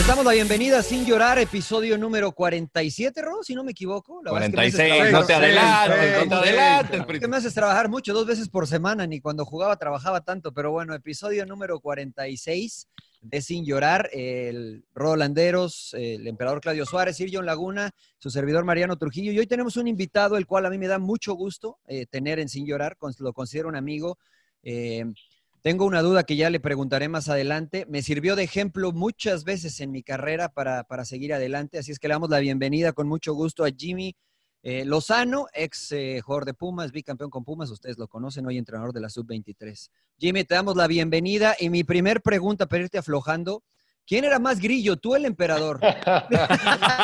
Les damos la bienvenida a Sin Llorar, episodio número 47, Ro, si no me equivoco. La verdad es que 46, no te adelantes, no te adelantes. Es que me haces trabajar mucho, dos veces por semana, ni cuando jugaba trabajaba tanto, pero bueno, episodio número 46 de Sin Llorar, el Rolanderos, el emperador Claudio Suárez, Sir Laguna, su servidor Mariano Trujillo, y hoy tenemos un invitado, el cual a mí me da mucho gusto eh, tener en Sin Llorar, lo considero un amigo. eh, tengo una duda que ya le preguntaré más adelante. Me sirvió de ejemplo muchas veces en mi carrera para, para seguir adelante, así es que le damos la bienvenida con mucho gusto a Jimmy eh, Lozano, ex eh, jugador de Pumas, bicampeón con Pumas, ustedes lo conocen, hoy entrenador de la Sub-23. Jimmy, te damos la bienvenida y mi primer pregunta para irte aflojando, ¿quién era más grillo, tú o el emperador?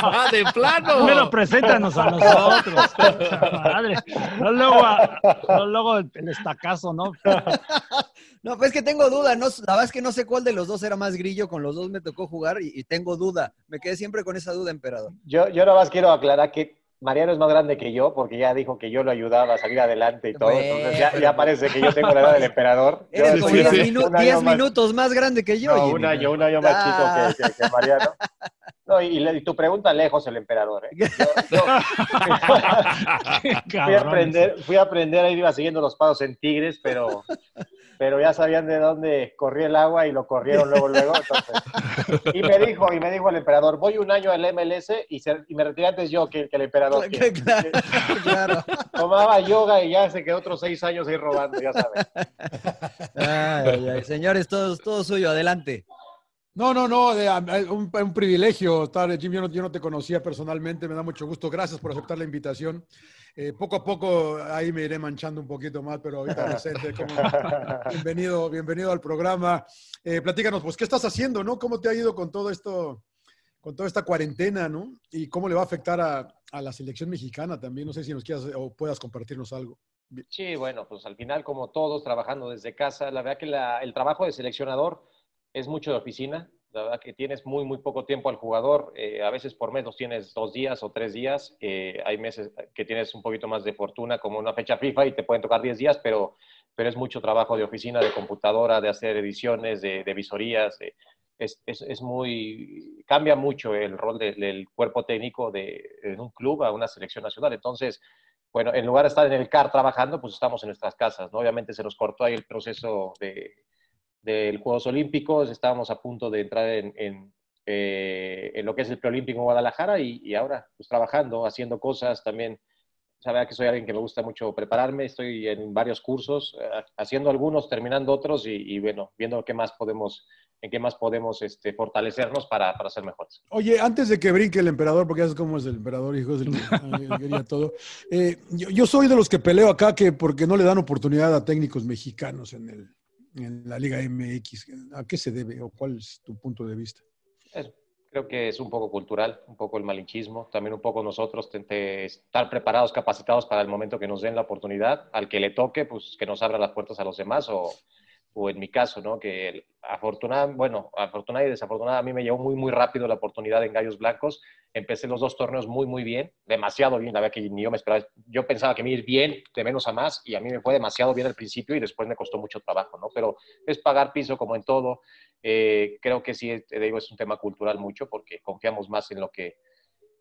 Ah, de plano. Primero preséntanos a nosotros. Madre. No luego, no luego el, el estacazo, ¿no? No, pues es que tengo duda, no, la verdad es que no sé cuál de los dos era más grillo, con los dos me tocó jugar y, y tengo duda, me quedé siempre con esa duda, emperador. Yo, yo nada más quiero aclarar que Mariano es más grande que yo, porque ya dijo que yo lo ayudaba a salir adelante y todo. Entonces ya, ya parece que yo tengo la edad del emperador. Eres como soy 10 un minu- año 10 más- minutos más grande que yo. No, un año, un año más Ah. chico que, que- que Mariano. No, y, tu pregunta lejos el emperador. ¿eh? Yo- yo- fui, a aprender, fui a aprender, ahí iba siguiendo los pasos en Tigres, pero, pero ya sabían de dónde corría el agua y lo corrieron luego, luego. entonces. y me dijo, y me dijo el emperador, voy un año al MLS y, se- y me retiré antes yo que, que el emperador. que- claro, claro. tomaba yoga y ya se quedó otros seis años ahí robando, ya sabes. Ay, ay, ay. Señores, todo, todo suyo, adelante. No, no, no, de- un, un privilegio estar, Jim, yo no, yo no te conocía personalmente, me da mucho gusto, gracias por aceptar la invitación. Eh, poco a poco ahí me iré manchando un poquito más, pero ahorita presente, como- bienvenido, bienvenido al programa. Eh, platícanos, pues, ¿qué estás haciendo, no? ¿Cómo te ha ido con todo esto, con toda esta cuarentena, no? Y cómo le va a afectar a, a la selección mexicana también, no sé si nos quieras o puedas compartirnos algo. Sí, bueno, pues al final, como todos, trabajando desde casa, la verdad que la- el trabajo de seleccionador es mucho de oficina. La verdad que tienes muy, muy poco tiempo al jugador. eh, a veces por mes los tienes dos días o tres días. eh, hay meses que tienes un poquito más de fortuna, como una fecha FIFA, y te pueden tocar 10 días, pero, pero es mucho trabajo de oficina, de computadora, de hacer ediciones, de, de visorías. es, es, es muy. cambia mucho el rol de- del cuerpo técnico de, en un club a una selección nacional. Entonces, bueno, en lugar de estar en el CAR trabajando, pues estamos en nuestras casas, ¿no? Obviamente se nos cortó ahí el proceso de, del Juegos Olímpicos, estábamos a punto de entrar en, en, eh, en lo que es el preolímpico en Guadalajara y, y ahora, pues trabajando, haciendo cosas también. Sabe que soy alguien que me gusta mucho prepararme, estoy en varios cursos, eh, haciendo algunos, terminando otros y, y, bueno, viendo qué más podemos, en qué más podemos este, fortalecernos para, para ser mejores. Oye, antes de que brinque el emperador, porque ya sabes cómo es el emperador, hijo, es el que eh, quería todo. eh, yo, yo soy de los que peleo acá que porque no le dan oportunidad a técnicos mexicanos en, el, en la Liga MX. ¿A qué se debe o cuál es tu punto de vista? Creo que es un poco cultural, un poco el malinchismo, también un poco nosotros estar preparados, capacitados para el momento que nos den la oportunidad, al que le toque, pues que nos abra las puertas a los demás o, o en mi caso, ¿no? Que afortunada, bueno, afortunada y desafortunada, a mí me llegó muy, muy rápido la oportunidad en Gallos Blancos. Empecé los dos torneos muy, muy bien, demasiado bien, la verdad que ni yo me esperaba. Yo pensaba que me ir bien, de menos a más, y a mí me fue demasiado bien al principio y después me costó mucho trabajo, ¿no? Pero es pagar piso como en todo. Eh, creo que sí, te digo, es un tema cultural mucho porque confiamos más en lo que,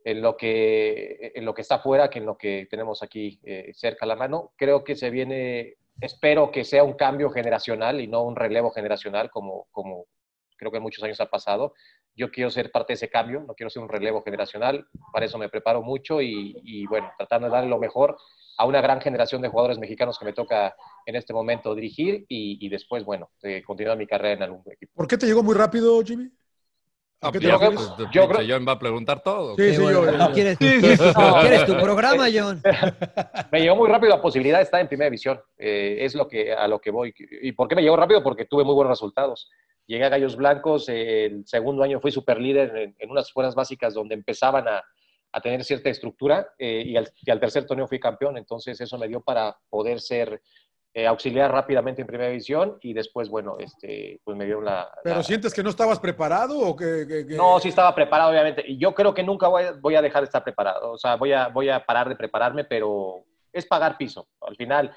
en lo que, en lo que está afuera que en lo que tenemos aquí eh, cerca a la mano. Creo que se viene, espero que sea un cambio generacional y no un relevo generacional como, como creo que muchos años ha pasado. Yo quiero ser parte de ese cambio, no quiero ser un relevo generacional, para eso me preparo mucho y, y bueno, tratando de darle lo mejor a una gran generación de jugadores mexicanos que me toca en este momento dirigir y, y después, bueno, eh, continuar mi carrera en algún equipo. ¿Por qué te llegó muy rápido, Jimmy? ¿A qué te Yo creo- refieres? yo Yo creo- John va a preguntar todo. Sí, sí, yo. ¿No quieres, Sí, sí, sí. no, ¿quieres tu programa, John? Me llegó muy rápido la posibilidad de estar en primera división. Eh, es lo que, a lo que voy. ¿Y por qué me llegó rápido? Porque tuve muy buenos resultados. Llegué a Gallos Blancos, eh, el segundo año fui superlíder en, en unas fuerzas básicas donde empezaban a, a tener cierta estructura eh, y, al, y al tercer torneo fui campeón. Entonces eso me dio para poder ser eh, auxiliar rápidamente en primera división y después, bueno, este, pues me dieron la... ¿Pero la- sientes que no estabas preparado o que...? que- que- no, sí estaba preparado, obviamente. Y yo creo que nunca voy a, voy a dejar de estar preparado. O sea, voy a, voy a parar de prepararme, pero es pagar piso. Al final,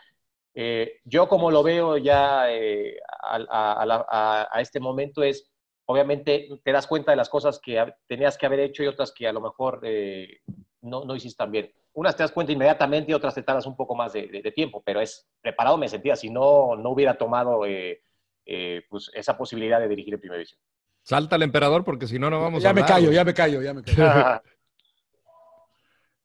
eh, yo como lo veo ya eh, a, a- a la- a- a este momento es, obviamente, te das cuenta de las cosas que tenías que haber hecho y otras que a lo mejor eh, no, no hiciste tan bien. Unas te das cuenta inmediatamente y otras te tardas un poco más de, de- de tiempo, pero es preparado me sentía. Si no, no hubiera tomado eh, eh, pues esa posibilidad de dirigir en primera división. Salta el emperador porque si no, no vamos a Ya me hablar, callo, ya me callo, ya me callo.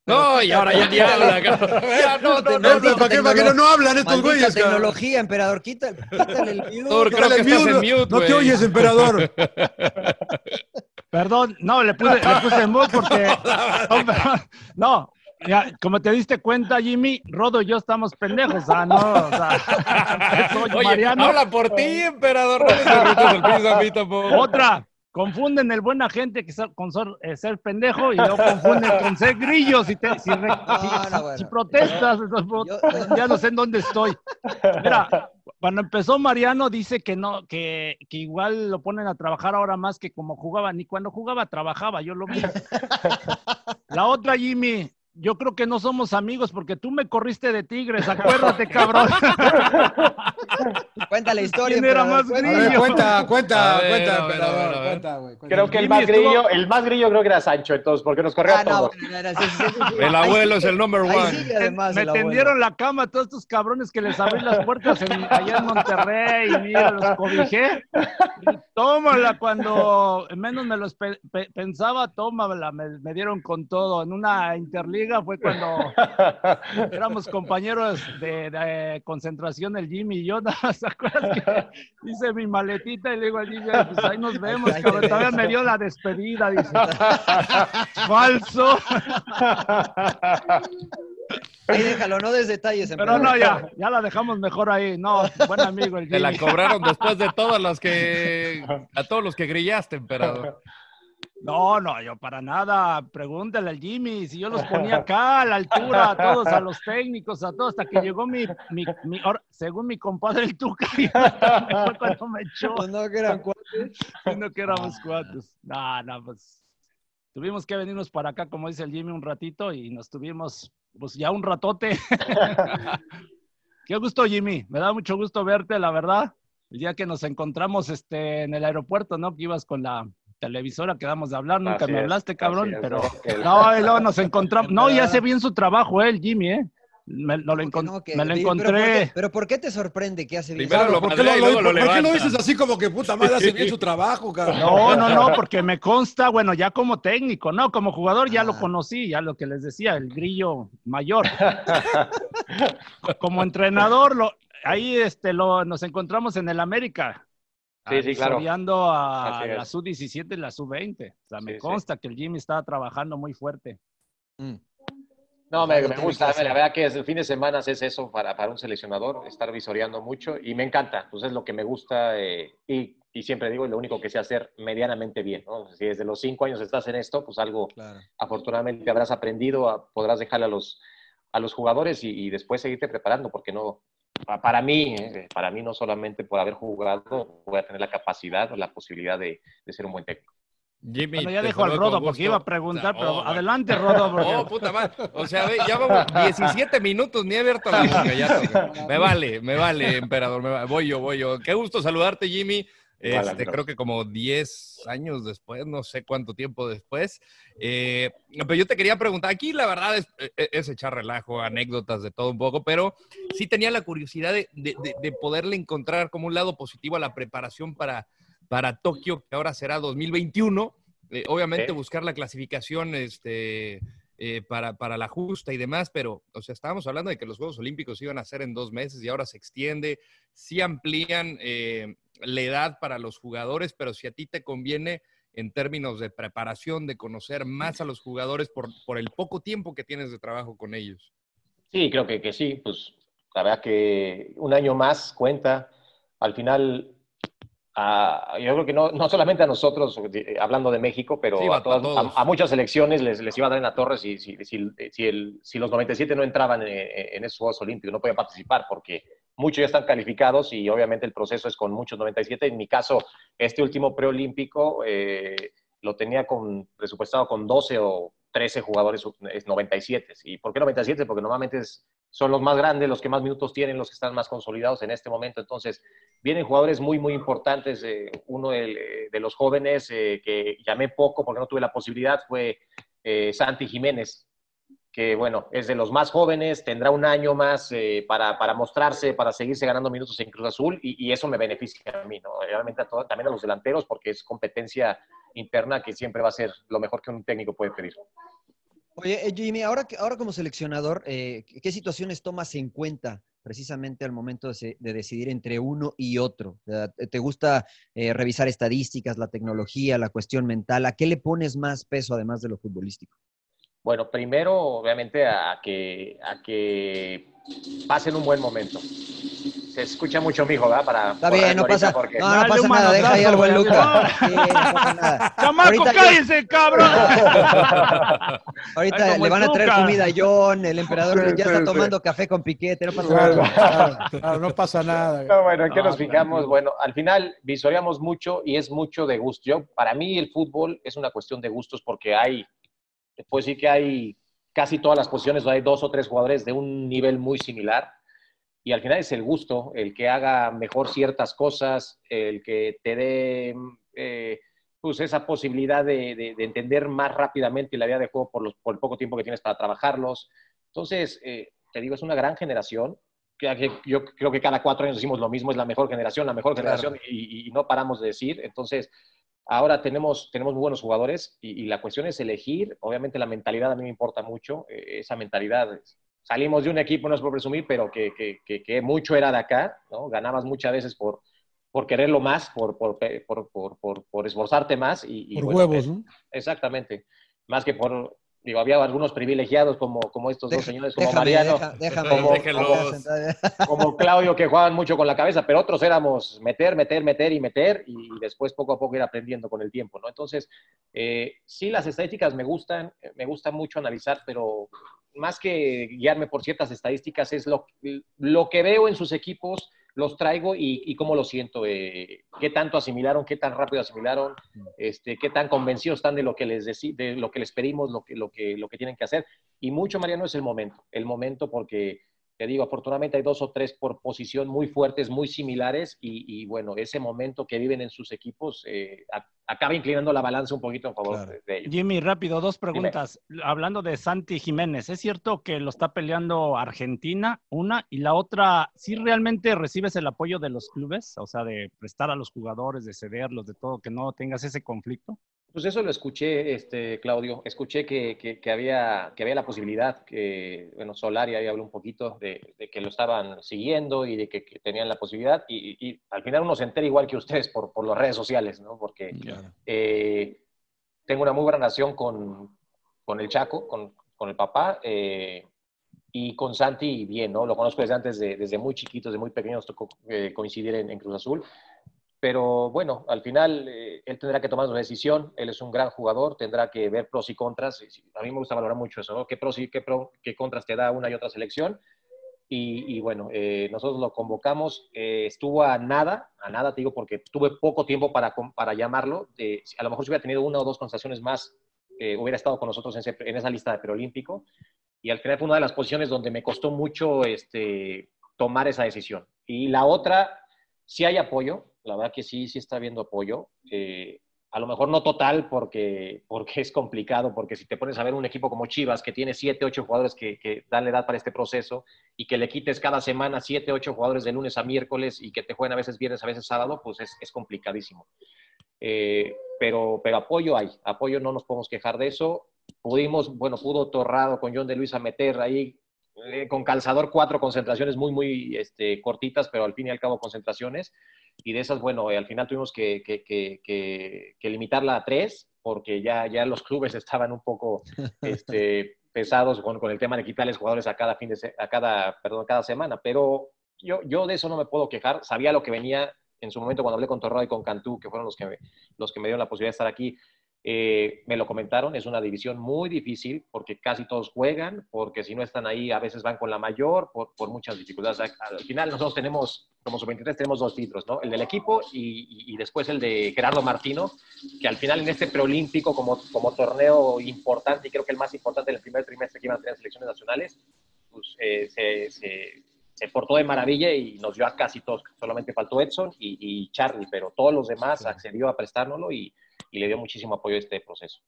No, y ahora ya ni habla. cabrón. Ya, no, no, no, no. ¿Para qué, para qué no, no hablan estos Maldita güeyes? cabrón? tecnología, emperador. Quita, quítale el mute. Thor, creo que estás en mute, mute, No te oyes, emperador. Perdón, no, le puse, le puse mute porque. No, ya, como te diste cuenta, Jimmy, Rodo y yo estamos pendejos. Sea, no, o sea, soy Oye, Mariano. habla por ti, emperador. No me derrites el piso a mí tampoco. Otra, confunden el buena gente que ser- con ser, eh, ser pendejo y luego confunden con ser grillo. Si, te, si, re- si- no, si- bueno. si protestas, Yo- ya no sé en dónde estoy. Mira, cuando empezó Mariano dice que no, que, que igual lo ponen a trabajar ahora más que como jugaba. Ni cuando jugaba trabajaba, yo lo vi. La otra, Jimmy, yo creo que no somos amigos porque tú me corriste de Tigres, acuérdate, cabrón. Cuenta la historia. ¿Quién era más ver, grillo? cuenta, cuenta, ver, cuenta, a ver, a ver, emperador. a ver. Cuenta, güey. cuenta. Creo que el más, estuvo- grillo, el más grillo creo que era Sancho, entonces, porque nos corrió Ah, a no, era- sí, sí, sí, sí. El abuelo es el number ahí one. sigue además me tendieron la cama a todos estos cabrones que les abrí las puertas en- allá en Monterrey y mira, los cobijé. Y tómala, cuando menos me los pe- pe- pensaba, tómala, me, me dieron con todo. En una interliga fue cuando éramos compañeros de, de concentración el Jimmy y yo, ¿se acuerdas que hice mi maletita y le digo al Jimmy, pues ahí nos vemos, cabrón, todavía me dio la despedida, dice. Falso. Ahí déjalo, no des detalles. Pero no, ya, ya la dejamos mejor ahí. No, buen amigo el Te la Jimmy. cobraron después de todas las que. A todos los que grillaste, emperador. No, no, yo para nada. Pregúntale al Jimmy. Si yo los ponía acá a la altura, a todos, a los técnicos, a todos, hasta que llegó mi, mi, según mi compadre el Tuca, y fue cuando me echó. Pues no, que eran cuates. Siendo que éramos cuates. No, no, pues tuvimos que venirnos para acá, como dice el Jimmy, un ratito y nos tuvimos, pues ya un ratote. Qué gusto, Jimmy. Me da mucho gusto verte, la verdad. El día que nos encontramos este, en el aeropuerto, ¿no? Que ibas con la televisora, quedamos de hablar, nunca Así me es, hablaste, cabrón, es, pero... ¿no? Luego nos encontramos... No, y hace bien su trabajo, ¿eh? el Jimmy, ¿eh? Me, no lo ¿Cómo que encon- no? Que- me lo pero ¿por qué- encontré. Pero ¿por qué te sorprende que hace bien? Primero lo ¿Por qué lo, por qué lo dices así como que puta madre hace bien su trabajo, cabrón? No, no, no, porque me consta, bueno, ya como técnico, no, como jugador ya lo Ah. conocí, ya lo que les decía, el grillo mayor. como entrenador, lo, ahí este, lo, nos encontramos en el América. Sí, sí, claro. a es. la sub-17 y la sub-20. O sea, me Sí, sí. consta que el Jimmy estaba trabajando muy fuerte. Mm. No, me, Algo me gusta. La verdad que el fin de semana es eso para, para un seleccionador, estar visoreando mucho y me encanta. Pues es lo que me gusta eh, y, y siempre digo, lo único que sé hacer medianamente bien. ¿no? Si desde los cinco años estás en esto, pues algo Claro. afortunadamente habrás aprendido, a- podrás dejarle a los, a los jugadores y, y después seguirte preparando, porque no, para mí, eh, para mí no solamente por haber jugado, voy a tener la capacidad o la posibilidad de, de ser un buen técnico. Jimmy, Bueno, ya dejo al Rodo porque iba a preguntar, Oh, pero bueno. adelante, Rodo. Porque... Oh, puta madre. O sea, ve, ya vamos 17 minutos, ni he abierto la boca. Ya me vale, me vale, emperador. me va- Voy yo, voy yo. Qué gusto saludarte, Jimmy. Este, creo que como 10 años después, no sé cuánto tiempo después. Eh, pero yo te quería preguntar, aquí la verdad es, es- es echar relajo, anécdotas de todo un poco, pero sí tenía la curiosidad de, de- de- de poderle encontrar como un lado positivo a la preparación para, para Tokio, que ahora será 2021. Eh, obviamente buscar la clasificación este, eh, para, para, la justa y demás, pero, o sea, estábamos hablando de que los Juegos Olímpicos iban a ser en dos meses y ahora se extiende, sí amplían eh, la edad para los jugadores, pero si a ti te conviene en términos de preparación, de conocer más a los jugadores por, por el poco tiempo que tienes de trabajo con ellos. Sí, creo que, que sí, pues la verdad que un año más cuenta. Al final, yo creo que no, no, solamente a nosotros, eh, hablando de México, pero a, todas, a, muchas selecciones les, les, iba a dar en la torre si, si, si, si, el, los 97 no entraban en, en, esos Juegos Olímpicos, no podían participar porque muchos ya están calificados y obviamente el proceso es con muchos 97. En mi caso, este último preolímpico eh, lo tenía con, presupuestado con 12 o 13 jugadores 97. ¿Y por qué 97? Porque normalmente es, son los más grandes, los que más minutos tienen, los que están más consolidados en este momento. Entonces, vienen jugadores muy, muy importantes. Eh, uno de, de, los jóvenes eh, que llamé poco porque no tuve la posibilidad fue eh, Santi Jiménez, que bueno, es de los más jóvenes, tendrá un año más para, para, mostrarse, para seguirse ganando minutos en Cruz Azul y, eso me beneficia a mí, ¿no? Realmente a todo, también a los delanteros porque es competencia interna que siempre va a ser lo mejor que un técnico puede pedir. Oye, eh, Jimmy, ahora, ahora como seleccionador, eh, ¿qué situaciones tomas en cuenta precisamente al momento de, de decidir entre uno y otro? ¿Te gusta eh, revisar estadísticas, la tecnología, la cuestión mental? ¿A qué le pones más peso además de lo futbolístico? Bueno, primero, obviamente, a que, a que pasen un buen momento se escucha mucho mi hijo, ¿verdad? Para Está bien, no pasa, porque... no, no pasa nada, deja ahí al buen Luca. Sí, no pasa nada. ¡Chamaco, cállese, cabrón! Ahorita le van a traer comida a John, el emperador sí, ya está sí, tomando café con piquete, no pasa nada. Claro, no pasa nada. No, bueno, ¿en qué nos fijamos? Bueno, al final visoreamos mucho y es mucho de gusto. Yo, para mí el fútbol es una cuestión de gustos porque hay, puedo decir que hay casi todas las posiciones, hay dos o tres jugadores de un nivel muy similar y al final es el gusto, el que haga mejor ciertas cosas, el que te dé eh, pues esa posibilidad de, de, de, entender más rápidamente la vida de juego por, los, por el poco tiempo que tienes para trabajarlos. Entonces, eh, te digo, es una gran generación. Que, que yo creo que cada cuatro años decimos lo mismo, es la mejor generación, la mejor claro. generación, y, y, no paramos de decir. Entonces, ahora tenemos, tenemos muy buenos jugadores y, y, la cuestión es elegir. Obviamente la mentalidad a mí me importa mucho, eh, esa mentalidad salimos de un equipo, no es por presumir, pero que, que, que, que mucho era de acá, ¿no? Ganabas muchas veces por, por quererlo más, por, por, por, por esforzarte más. Y, y por bueno, huevos, ¿no? Exactamente. Más que por, digo, había algunos privilegiados como, como estos Deja, dos señores, como déjame, Mariano, deja, déjame, como, como, como, Claudio, que jugaban mucho con la cabeza, pero otros éramos meter, meter, meter y meter, y después poco a poco ir aprendiendo con el tiempo, ¿no? Entonces, eh, sí, las estadísticas me gustan, me gusta mucho analizar, pero más que guiarme por ciertas estadísticas, es lo, lo que veo en sus equipos, los traigo y, y cómo lo siento, eh, qué tanto asimilaron, qué tan rápido asimilaron, este, qué tan convencidos están de lo que les, de lo que les pedimos, lo que, lo, que, lo que tienen que hacer. Y mucho, Mariano, es el momento, el momento porque te digo, afortunadamente hay dos o tres por posición muy fuertes, muy similares, y, y bueno, ese momento que viven en sus equipos eh, a, acaba inclinando la balanza un poquito en favor claro. de, de, ellos. Jimmy, rápido, dos preguntas. Dime. Hablando de Santi Jiménez, ¿es cierto que lo está peleando Argentina? Una, y la otra, ¿sí realmente recibes el apoyo de los clubes? O sea, de prestar a los jugadores, de cederlos, de todo, que no tengas ese conflicto. Pues eso lo escuché, este, Claudio. Escuché que, que, que, había, que había la posibilidad, que, bueno, Solari ahí habló un poquito de, de que lo estaban siguiendo y de que, que tenían la posibilidad. Y, y, al final uno se entera igual que ustedes por, por las redes sociales, ¿no? Porque claro. eh, tengo una muy buena relación con, con el Chaco, con, con el papá. Eh, y con Santi, bien, ¿no? Lo conozco desde antes, de, desde muy chiquitos, desde muy pequeños, tocó eh, coincidir en, en Cruz Azul pero bueno, al final eh, él tendrá que tomar una decisión, él es un gran jugador, tendrá que ver pros y contras, a mí me gusta valorar mucho eso, ¿no? ¿Qué pros y qué, pro, qué contras te da una y otra selección? Y, y bueno, eh, nosotros lo convocamos, eh, estuvo a nada, a nada te digo porque tuve poco tiempo para, para llamarlo, a lo mejor si hubiera tenido una o dos conversaciones más, eh, hubiera estado con nosotros en, ese, en, esa lista de preolímpico, y al final fue una de las posiciones donde me costó mucho este, tomar esa decisión. Y la otra, si hay apoyo, la verdad que sí, sí está habiendo apoyo. Eh, a lo mejor no total porque, porque es complicado, porque si te pones a ver un equipo como Chivas que tiene 7, 8 jugadores que, que dan la edad para este proceso y que le quites cada semana 7, 8 jugadores de lunes a miércoles y que te jueguen a veces viernes, a veces sábado, pues es, es complicadísimo. Eh, pero, pero apoyo hay, apoyo no nos podemos quejar de eso. Pudimos, bueno, pudo Torrado con John de Luis a meter ahí eh, con calzador cuatro concentraciones muy, muy este, cortitas, pero al fin y al cabo concentraciones y de esas, bueno, eh, al final tuvimos que, que, que, que, limitarla a tres, porque ya, ya los clubes estaban un poco este, pesados con, con, el tema de quitarles jugadores a cada fin de a cada, perdón, cada semana, pero yo, yo de eso no me puedo quejar, sabía lo que venía en su momento cuando hablé con Torrado y con Cantú, que fueron los que los que me dieron la posibilidad de estar aquí, eh, me lo comentaron, es una división muy difícil porque casi todos juegan, porque si no están ahí a veces van con la mayor por, por muchas dificultades. Al final nosotros tenemos, como sub-23, tenemos dos títulos, ¿no? El del equipo y, y, después el de Gerardo Martino, que al final en este preolímpico como, como torneo importante, y creo que el más importante en el primer trimestre que iban a tener selecciones nacionales, pues eh, se, se, se, portó de maravilla y nos dio a casi todos. Solamente faltó Edson y, y Charlie, pero todos los demás accedió a prestárnoslo y y le dio muchísimo apoyo a este proceso.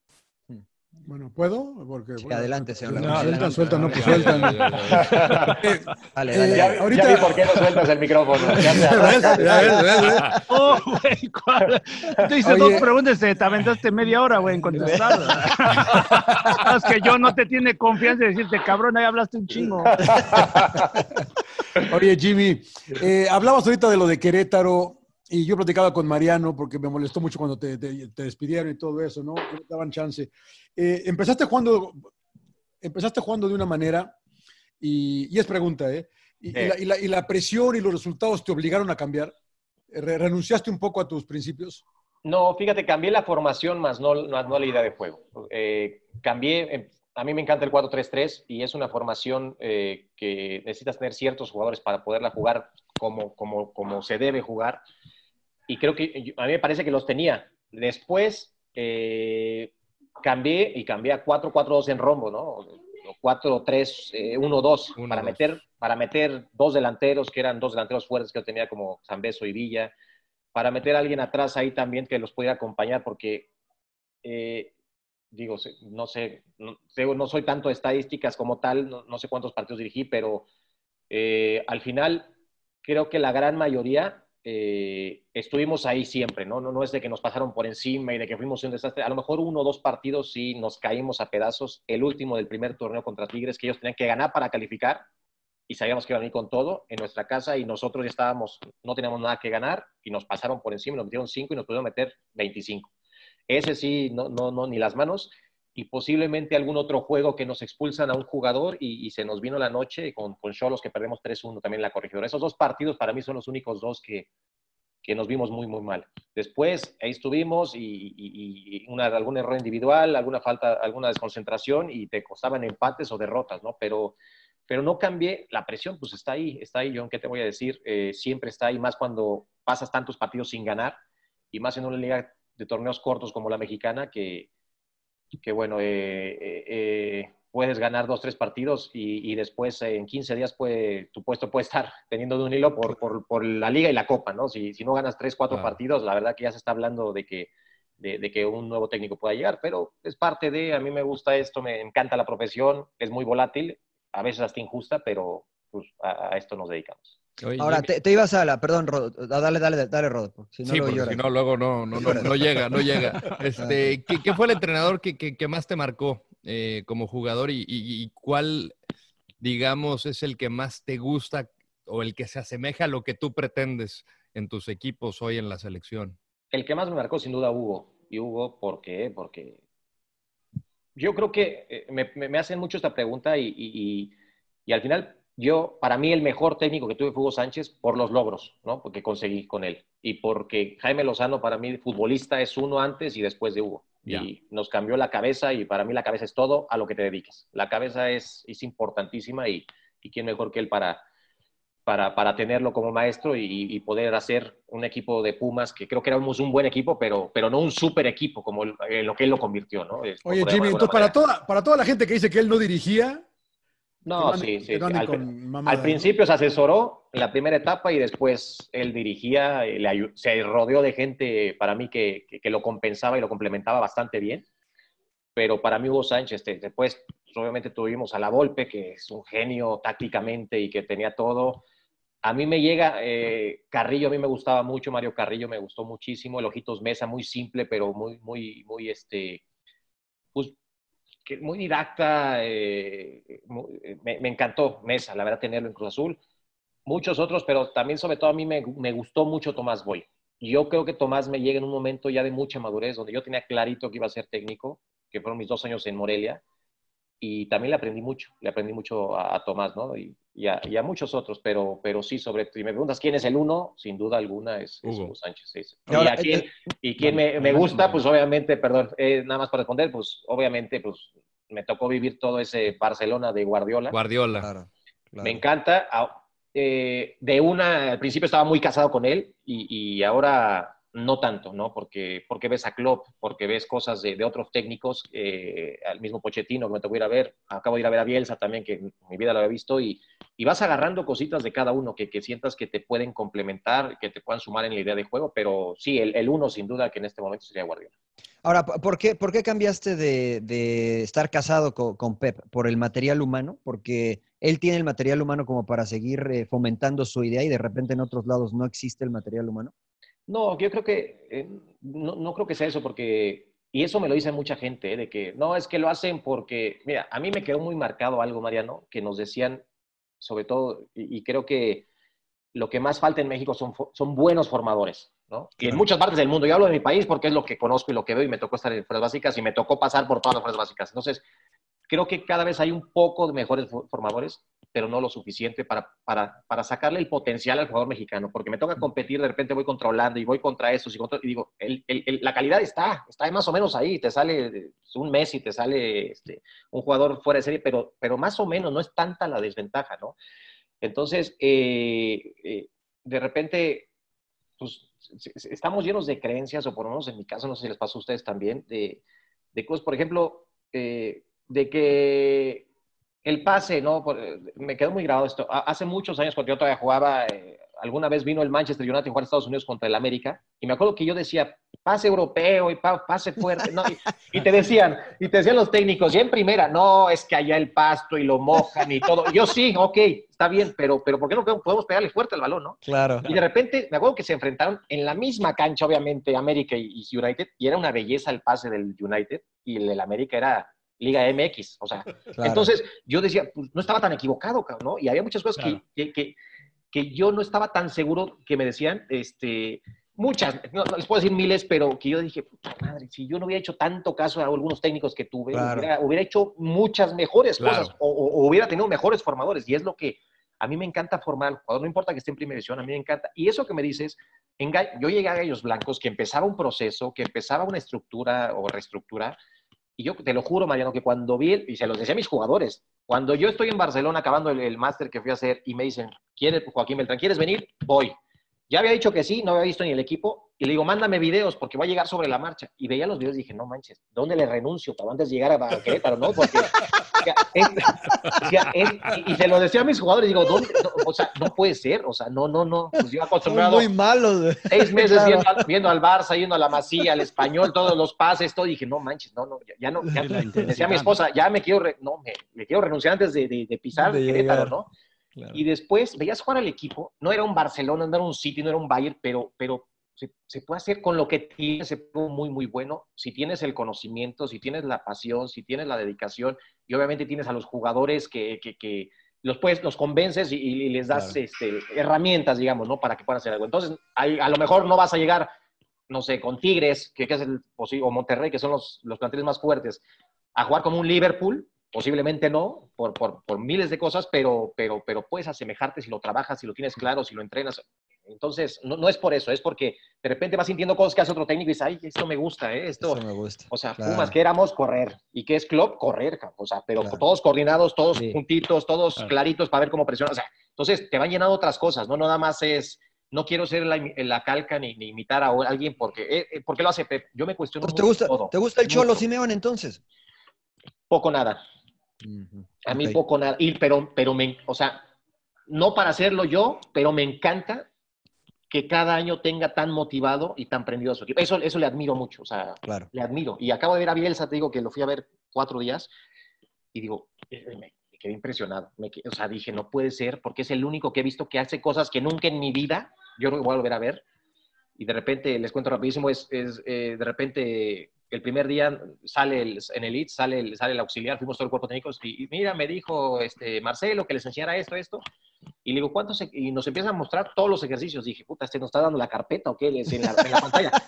Bueno, ¿puedo? Porque, sí, bueno, adelante, señor. No, sueltan, sueltan, no, pues sueltan. dale, dale. Ya, ahorita... ya vi por qué no sueltas el micrófono. Ya ¿Ves? ¿Ya ves? ¿Ves? ¿Ves? Oh, güey, ¿cuál? Tú hice dos preguntas, te aventaste media hora, güey, en contestar. es que yo no te tiene confianza de decirte, cabrón, ahí hablaste un chingo. Oye, Jimmy, eh, hablabas ahorita de lo de Querétaro. Y yo platicaba con Mariano porque me molestó mucho cuando te, te, te despidieron y todo eso, ¿no? Que no daban chance. Eh, empezaste, jugando, empezaste jugando de una manera, y, y es pregunta, ¿eh? Y, Eh. y la, la, y la presión y los resultados te obligaron a cambiar. Re- ¿Renunciaste un poco a tus principios? No, fíjate, cambié la formación más no, no, no la idea de juego. Eh, cambié, eh, a mí me encanta el 4-3-3 y es una formación eh, que necesitas tener ciertos jugadores para poderla jugar como, como, como se debe jugar. Y creo que a mí me parece que los tenía. Después eh, cambié y cambié a 4-4-2 en rombo, ¿no? O 4-3-1-2 para meter, para meter dos delanteros, que eran dos delanteros fuertes que yo tenía como Zambeso y Villa para meter a alguien atrás ahí también que los pudiera acompañar, porque, eh, digo, no sé, no, no soy tanto de estadísticas como tal, no, no sé cuántos partidos dirigí, pero eh, al final creo que la gran mayoría eh, estuvimos ahí siempre, ¿no? ¿no? No es de que nos pasaron por encima y de que fuimos un desastre. A lo mejor uno o dos partidos sí nos caímos a pedazos. El último del primer torneo contra Tigres, que ellos tenían que ganar para calificar y sabíamos que iban a ir con todo en nuestra casa y nosotros ya estábamos, no teníamos nada que ganar y nos pasaron por encima, nos metieron 5 y nos pudieron meter 25. Ese sí, no, no, no, ni las manos. Y posiblemente algún otro juego que nos expulsan a un jugador y, se nos vino la noche con, con Cholos que perdemos 3-1 también en la corregidora. Esos dos partidos para mí son los únicos dos que, que nos vimos muy, muy mal. Después, ahí estuvimos y, y- y una, algún error individual, alguna falta, alguna desconcentración y te costaban empates o derrotas, ¿no? Pero, pero no cambié, la presión pues está ahí, está ahí, John, ¿qué te voy a decir? Eh, siempre está ahí, más cuando pasas tantos partidos sin ganar y más en una liga de torneos cortos como la mexicana que, que bueno, eh, eh, eh, puedes ganar dos, tres partidos y, y después en 15 días puede, tu puesto puede estar teniendo de un hilo por, por, por la liga y la copa, ¿no? Si, si no ganas tres, cuatro partidos, la verdad que ya se está hablando de que, de, de que un nuevo técnico pueda llegar, pero es parte de, a mí me gusta esto, me encanta la profesión, es muy volátil, a veces hasta injusta, pero pues, a, a esto nos dedicamos. Oye, Ahora, te, te ibas a la, perdón, Rod, dale, dale, dale, Rod, porque si no sí, luego porque si no, luego no, no, no, no llega, no llega. Este, ¿qué, qué fue el entrenador que, que- que más te marcó eh, como jugador y, y- y cuál, digamos, es el que más te gusta o el que se asemeja a lo que tú pretendes en tus equipos hoy en la selección? El que más me marcó sin duda Hugo. Y Hugo, ¿por qué? Porque yo creo que eh, me, me- me hacen mucho esta pregunta y, y- y- y al final yo, para mí el mejor técnico que tuve fue Hugo Sánchez por los logros, ¿no? Porque conseguí con él. Y porque Jaime Lozano para mí futbolista es uno antes y después de Hugo. Y nos cambió la cabeza y para mí la cabeza es todo a lo que te dediques. La cabeza es, es importantísima y, y quién mejor que él para, para, para tenerlo como maestro y, y poder hacer un equipo de Pumas que creo que éramos un buen equipo, pero, pero no un super equipo como el- en lo que él lo convirtió, ¿no? Es- Oye, Jimmy, entonces para toda, para toda la gente que dice que él no dirigía, No, sí, sí. Al, con mamadas, al principio se asesoró en la primera etapa y después él dirigía, eh, le se rodeó de gente para mí que, que- que lo compensaba y lo complementaba bastante bien. Pero para mí Hugo Sánchez, te- después pues, obviamente tuvimos a La Volpe, que es un genio tácticamente y que tenía todo. A mí me llega eh, Carrillo, a mí me gustaba mucho, Mario Carrillo me gustó muchísimo, el Ojitos Mesa, muy simple, pero muy, muy, muy, este, pues, que muy didacta, eh, muy- eh, me, me encantó Mesa, la verdad, tenerlo en Cruz Azul. Muchos otros, pero también sobre todo a mí me, me gustó mucho Tomás Boy. Y Yo creo que Tomás me llega en un momento ya de mucha madurez, donde yo tenía clarito que iba a ser técnico, que fueron mis dos años en Morelia, y también le aprendí mucho, le aprendí mucho a, a Tomás, ¿no? Y, y a, y a muchos otros, pero, pero sí, sobre, si me preguntas quién es el uno, sin duda alguna es, es Hugo. Sánchez. sí, sí. Y a quién, eh, y quién me, me gusta, pues obviamente, perdón, eh, nada más para responder, pues obviamente, pues me tocó vivir todo ese Barcelona de Guardiola. Guardiola. Claro, claro. Me encanta. Ah, eh, de una, al principio estaba muy casado con él y, y ahora no tanto, ¿no? Porque, porque ves a Klopp, porque ves cosas de, de otros técnicos, eh, al mismo Pochettino que me tocó ir a ver, acabo de ir a ver a Bielsa también, que en mi vida lo había visto, y, y vas agarrando cositas de cada uno que, que sientas que te pueden complementar, que te puedan sumar en la idea de juego, pero sí, el, el uno sin duda que en este momento sería Guardiola. Ahora, ¿por qué, por qué cambiaste de, de estar casado con, Pep? ¿Por el material humano? Porque él tiene el material humano como para seguir eh, fomentando su idea y de repente en otros lados no existe el material humano. No, yo creo que eh, no, no creo que sea eso porque, y eso me lo dice mucha gente, eh, de que no, es que lo hacen porque, mira, a mí me quedó muy marcado algo, Mariano, que nos decían, sobre todo, y, y creo que lo que más falta en México son, son buenos formadores, ¿no? Y en muchas partes del mundo, yo hablo de mi país porque es lo que conozco y lo que veo y me tocó estar en fuerzas básicas y me tocó pasar por todas las fuerzas básicas. Entonces, creo que cada vez hay un poco de mejores fo- formadores, pero no lo suficiente para, para, para sacarle el potencial al jugador mexicano, porque me toca competir, de repente voy contra Holanda y voy contra estos y, contra, y digo, el- el- el- la calidad está, está más o menos ahí, te sale eh, un Messi, te sale este, un jugador fuera de serie, pero, pero más o menos no es tanta la desventaja, ¿no? Entonces, eh, eh, de repente, pues estamos llenos de creencias, o por lo menos en mi caso, no sé si les pasó a ustedes también, de, de cosas, por ejemplo, eh, de que el pase, ¿no? Me quedó muy grabado esto. Ha- Hace muchos años, cuando yo todavía jugaba, eh, alguna vez vino el Manchester United a jugar a Estados Unidos contra el América, y me acuerdo que yo decía, pase europeo y pa- pase fuerte, ¿no? Y, y te decían, y te decían los técnicos, ya en primera, no, es que allá el pasto y lo mojan y todo. Yo sí, ok, está bien, pero, pero ¿por qué no podemos pegarle fuerte al balón, no? Claro. Y de repente, me acuerdo que se enfrentaron en la misma cancha, obviamente, América y, y United, y era una belleza el pase del United, y el del América era Liga MX, o sea, Claro. entonces yo decía, pues no estaba tan equivocado, cabrón, ¿no? Y había muchas cosas Claro. que, que, que, yo no estaba tan seguro que me decían, este, muchas, no, no les puedo decir miles, pero que yo dije, puta madre, si yo no hubiera hecho tanto caso a algunos técnicos que tuve, Claro. hubiera, hubiera hecho muchas mejores cosas, o, o- hubiera tenido mejores formadores, y es lo que a mí me encanta formar jugador, no importa que esté en primera división, a mí me encanta. Y eso que me dices, en yo llegué a Gallos Blancos, que empezaba un proceso, que empezaba una estructura o reestructura, y yo te lo juro, Mariano, que cuando vi, el- y se los decía a mis jugadores, cuando yo estoy en Barcelona acabando el, el máster que fui a hacer y me dicen, ¿quieres, Joaquín Beltrán, ¿quieres venir? Voy. Ya había dicho que sí, no había visto ni el equipo, y le digo, mándame videos porque voy a llegar sobre la marcha. Y veía los videos y dije, no manches, ¿dónde le renuncio para antes de llegar a Querétaro, no? Porque, o sea, es- o sea, es- y, y se lo decía a mis jugadores, digo, ¿dónde? No, o sea, no puede ser, o sea, no, no, no. Pues yo acostumbrado muy malos. seis meses Claro. viendo, al- viendo al Barça, yendo a la Masía, al Español, todos los pases, todo. Y dije, no manches, no, no, ya, ya no. Ya, decía intensidad, mi esposa, ya me quiero, re- no, me, me quiero renunciar antes de, de- de pisar De Querétaro, llegar. ¿no? Claro. Y después veías jugar al equipo, no era un Barcelona, no era un City, no era un Bayern, pero, pero se, se puede hacer con lo que tienes, se puede muy, muy bueno. Si tienes el conocimiento, si tienes la pasión, si tienes la dedicación, y obviamente tienes a los jugadores que, que, que los, puedes, los convences y, y les das Claro. este, herramientas, digamos, ¿no? Para que puedan hacer algo. Entonces, a lo mejor no vas a llegar, no sé, con Tigres, que, que es el, o Monterrey, que son los, los planteles más fuertes, a jugar como un Liverpool, posiblemente no, por, por, por miles de cosas, pero, pero, pero puedes asemejarte si lo trabajas, si lo tienes claro, si lo entrenas. Entonces, no, no es por eso, es porque de repente vas sintiendo cosas que hace otro técnico y dices, ay, esto me gusta, ¿eh? Esto, Eso me gusta. o sea, Claro. Pumas, que éramos correr. ¿Y qué es Klopp? Correr, o sea, pero Claro. todos coordinados, todos Sí. juntitos, todos Claro. claritos para ver cómo presiona. O sea, entonces te van llenando otras cosas, ¿no? No nada más es, no quiero ser la, la calca ni, ni imitar a alguien porque, eh, eh, ¿por qué lo hace Pep? Yo me cuestiono Entonces, ¿te gusta, todo. ¿te gusta el Cholo Mucho. Simeone entonces? Poco nada. A mí poco nada. Y, pero, pero me, o sea, no para hacerlo yo, pero me encanta que cada año tenga tan motivado y tan prendido a su equipo. Eso, eso le admiro mucho, o sea, Claro. le admiro. Y acabo de ver a Bielsa, te digo que lo fui a ver cuatro días y digo, eh, me, me quedé impresionado. Me o sea, dije, no puede ser, porque es el único que he visto que hace cosas que nunca en mi vida yo que voy a volver a ver. Y de repente, les cuento rapidísimo, es, es, eh, de repente el primer día sale el, en el IT, sale el, sale el auxiliar, fuimos todo el cuerpo técnico y, y mira, me dijo este, Marcelo que les enseñara esto, esto. Y le digo, ¿cuántos? e-?" Y nos empieza a mostrar todos los ejercicios. Dije, puta, ¿este nos está dando la carpeta o qué? En la, en la pantalla.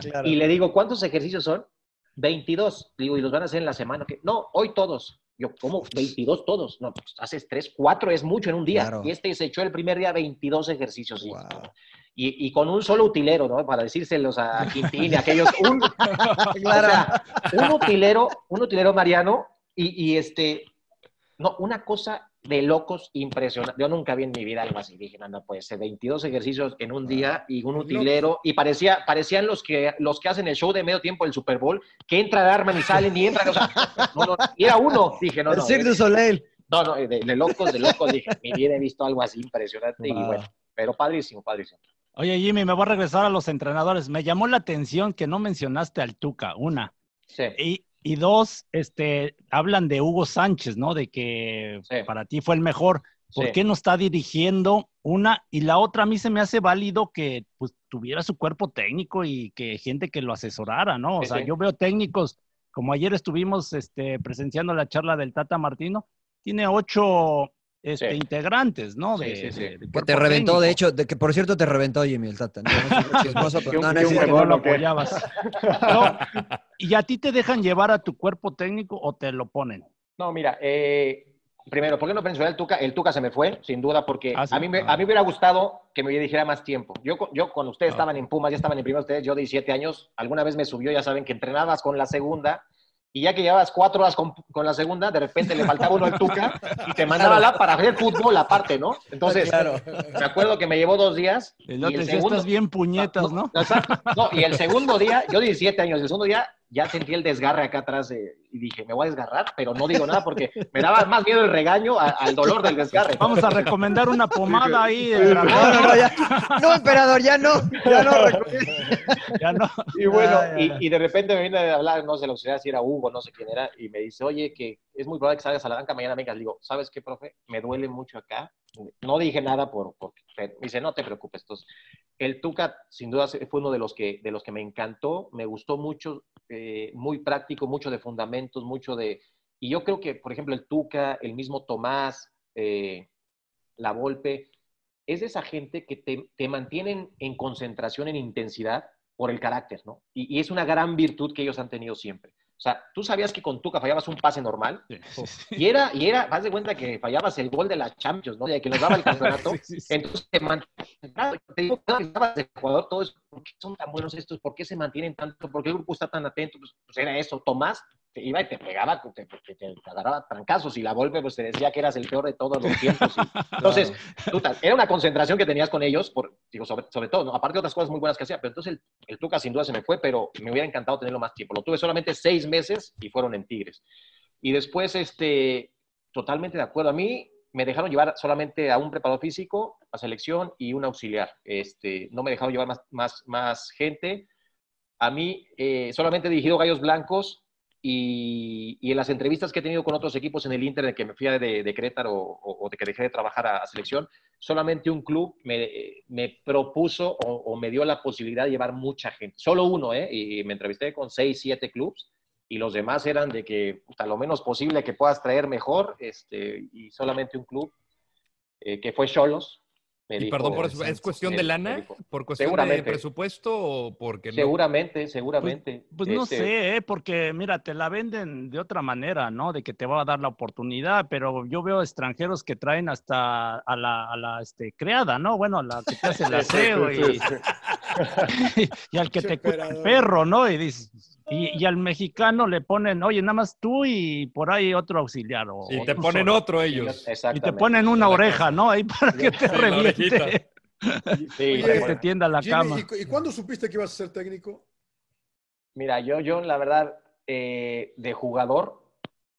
Claro. Y le digo, ¿cuántos ejercicios son? 22. Le digo, ¿y los van a hacer en la semana? ¿Qué? No, hoy todos. Yo, ¿cómo? 22 todos. No, pues haces 3, 4 es mucho en un día. Claro. Y este se echó el primer día 22 ejercicios. Y, y, y con un solo utilero, ¿no? Para decírselos a Quintín y a aquellos. Un, Claro. o sea, un utilero, un utilero Mariano y, y este, no, una cosa de locos impresionante. Yo nunca vi en mi vida algo así. Dije, no, no puede ser 22 ejercicios en un día y un utilero. Y parecía, parecían los que, los que hacen el show de medio tiempo del Super Bowl, que entran, arman y salen y entran. O sea, no, no, y era uno. Dije, no, el no. Cirque du Soleil. No, no, de, de locos, de locos. Dije, mi vida he visto algo así impresionante y Wow. bueno, pero padrísimo, padrísimo. Oye, Jimmy, me voy a regresar a los entrenadores. Me llamó la atención que no mencionaste al Tuca, una. Sí. Y, y dos, este, hablan de Hugo Sánchez, ¿no? De que para ti fue el mejor. ¿Por Sí. qué no está dirigiendo una? Y la otra, a mí se me hace válido que pues, tuviera su cuerpo técnico y que gente que lo asesorara, ¿no? O Sí, sea, yo veo técnicos, como ayer estuvimos este, presenciando la charla del Tata Martino, tiene ocho este, integrantes, ¿no? De, Sí, sí, sí. de- de Que te reventó, técnico. de hecho, de que por cierto te reventó Jimmy el Tata. No, lo apoyabas. ¿Y a ti te dejan llevar a tu cuerpo técnico o te lo ponen? No, mira, eh, primero, ¿por qué no mencioné el Tuca? El Tuca se me fue, sin duda, porque Ah, sí. a, mí me, a mí me hubiera gustado que me dijera más tiempo. Yo, con- yo cuando ustedes estaban en Pumas, ya estaban en primero ustedes, yo de 17 años, alguna vez me subió, ya saben que entrenabas con la segunda, y ya que llevabas cuatro horas con, con la segunda, de repente le faltaba uno al Tuca y te mandaba la para ver fútbol aparte, ¿no? Entonces, Claro. me acuerdo que me llevó dos días. El y otro el decía, segundo, estás bien puñetas, ¿no? Exacto. No, y el segundo día, yo 17 años, el segundo día ya sentí el desgarre acá atrás y dije, me voy a desgarrar, pero no digo nada porque me daba más miedo el regaño a- al dolor del desgarre. Vamos a recomendar una pomada ahí. de No, dragón. no, no, ya. No, emperador, ya no. Ya no. Ya no. Y bueno, y, y de repente me viene a hablar, no sé, lo sé si era Hugo, no sé quién era, y me dice, oye, que es muy probable que salgas a la banca mañana, vengas. Digo, ¿sabes qué, profe? Me duele mucho acá. No dije nada por, por me dice, no te preocupes. Entonces, el Tuca, sin duda, fue uno de los que, de los que me encantó, me gustó mucho, eh, muy práctico, mucho de fundamentos, mucho de... Y yo creo que, por ejemplo, el Tuca, el mismo Tomás, eh, la Volpe, es de esa gente que te, te mantienen en concentración, en intensidad, por el carácter, ¿no? Y es una gran virtud que ellos han tenido siempre. O sea, tú sabías que con Tuca fallabas un pase normal y era, y era, haz de cuenta que fallabas el gol de la Champions, ¿no? De que nos daba el campeonato. Entonces te mantenías, te digo, que estabas de jugador, todo eso, ¿por qué son tan buenos estos? ¿Por qué se mantienen tanto? ¿Por qué el grupo está tan atento? Pues, pues era eso, Tomás te iba y te pegaba, te, te, te- agarraba trancazos y la golpe pues te decía que eras el peor de todos los tiempos. y- entonces, era una concentración que tenías con ellos, por, digo, sobre, sobre todo, ¿no? aparte de otras cosas muy buenas que hacía, pero entonces el, el Tuca sin duda se me fue, pero me hubiera encantado tenerlo más tiempo. Lo tuve solamente seis meses y fueron en Tigres. Y después, este, totalmente de acuerdo. A mí me dejaron llevar solamente a un preparador físico, a selección y un auxiliar. Este, no me dejaron llevar más, más, más gente. A mí eh, solamente he dirigido Gallos Blancos y, y en las entrevistas que he tenido con otros equipos en el Inter de que me fui de, de Querétaro o, o de que dejé de trabajar a, a selección, solamente un club me, me propuso o, o me dio la posibilidad de llevar mucha gente. Solo uno, ¿eh? Y me entrevisté con seis, siete clubs y los demás eran de que puta, lo menos posible que puedas traer mejor este, y solamente un club eh, que fue Cholos. Me Y perdón, por eso, ¿es cuestión de lana? dijo- ¿Por cuestión de presupuesto o porque no? Seguramente, seguramente. Pues no Este, sé, ¿eh? porque mira, te la venden de otra manera, ¿no? De que te va a dar la oportunidad, pero yo veo extranjeros que traen hasta a la, a la este, creada, ¿no? Bueno, la que te hace el aseo y. y al que te cuida el perro, ¿no? Y, dices, y, y al mexicano le ponen, oye, nada más tú y por ahí otro auxiliar. O, Y o te ponen solo. otro ellos. Y te ponen una oreja, ¿no? Ahí para que te reviente. Sí, para que te tienda la Jimmy, cama. ¿y, cu- y cuándo supiste que ibas a ser técnico? Mira, yo, yo la verdad, eh, de jugador,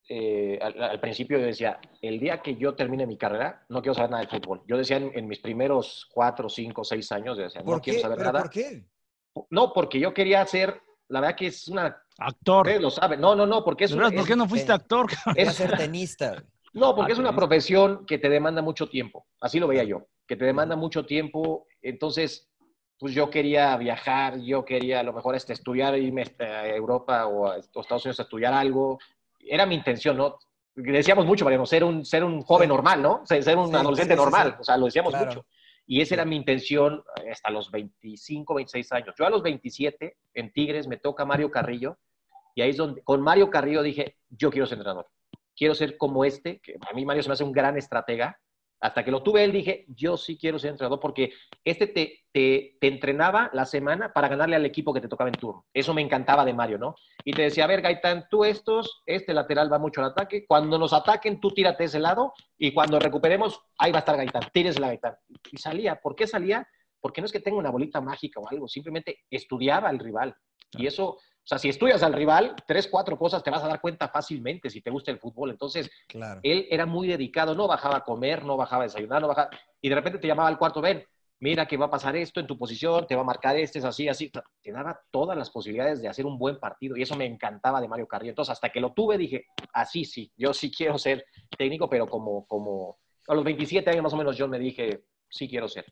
eh, al, al principio yo decía, el día que yo termine mi carrera, no quiero saber nada de fútbol. Yo decía en, en mis primeros cuatro, cinco, seis años, yo decía, no ¿Por quiero qué? saber ¿Pero nada. por qué? No, porque yo quería ser, la verdad que es una... Actor. Ustedes lo saben. No, no, no, porque es... ¿Por qué no fuiste actor? Es- ser tenista. No, porque Ah, es una tenista. profesión que te demanda mucho tiempo. Así lo veía yo, que te demanda mucho tiempo. Entonces, pues yo quería viajar, yo quería a lo mejor este, estudiar, irme a Europa o a Estados Unidos a estudiar algo. Era mi intención, ¿no? Decíamos mucho, Mariano, ser un, ser un joven normal, ¿no? Ser, un Sí, adolescente sí, sí, normal. O sea, lo decíamos Claro. mucho. Y esa era mi intención hasta los 25, 26 años. Yo a los 27, en Tigres, me toca Mario Carrillo. Y ahí es donde, con Mario Carrillo dije, yo quiero ser entrenador. Quiero ser como este, que a mí Mario se me hace un gran estratega. Hasta que lo tuve él, dije, yo sí quiero ser entrenador porque este te, te, te entrenaba la semana para ganarle al equipo que te tocaba en turno. Eso me encantaba de Mario, ¿no? Y te decía, a ver, Gaitán, tú estos, este lateral va mucho al ataque. Cuando nos ataquen, tú tírate ese lado y cuando recuperemos, ahí va a estar Gaitán, tírese la Gaitán. Y salía. ¿Por qué salía? Porque no es que tenga una bolita mágica o algo, simplemente estudiaba al rival. Y eso, o sea, si estudias al rival, tres, cuatro cosas te vas a dar cuenta fácilmente si te gusta el fútbol. Entonces, Claro. él era muy dedicado, no bajaba a comer, no bajaba a desayunar, no bajaba. Y de repente te llamaba al cuarto, ven, mira que va a pasar esto en tu posición, te va a marcar este, es así, así. Te daba todas las posibilidades de hacer un buen partido y eso me encantaba de Mario Carrillo. Entonces, hasta que lo tuve, dije, así sí, yo sí quiero ser técnico, pero como, como a los 27 años más o menos yo me dije, sí quiero ser.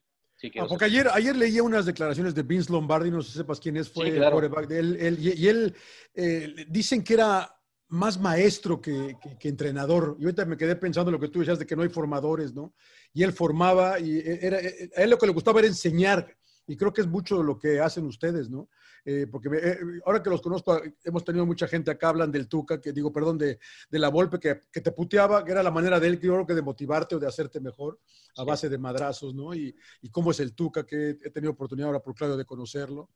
Sí quiero Ah, porque ayer, ayer leía unas declaraciones de Vince Lombardi, no sé si sepas quién es, fue Sí, el claro. quarterback de él, él- y, él eh, dicen que era más maestro que, que- que entrenador. Y ahorita me quedé pensando lo que tú decías de que no hay formadores, ¿no? Y él formaba y era, eh, a él lo que le gustaba era enseñar. Y creo que es mucho lo que hacen ustedes, ¿no? Eh, porque me- eh, ahora que los conozco, hemos tenido mucha gente acá, hablan del Tuca, que digo, perdón, de, de la Volpe, que, que te puteaba, que era la manera de él, yo creo que de motivarte o de hacerte mejor a base de madrazos, ¿no? Y, y cómo es el Tuca, que he tenido oportunidad ahora por Claudio de conocerlo.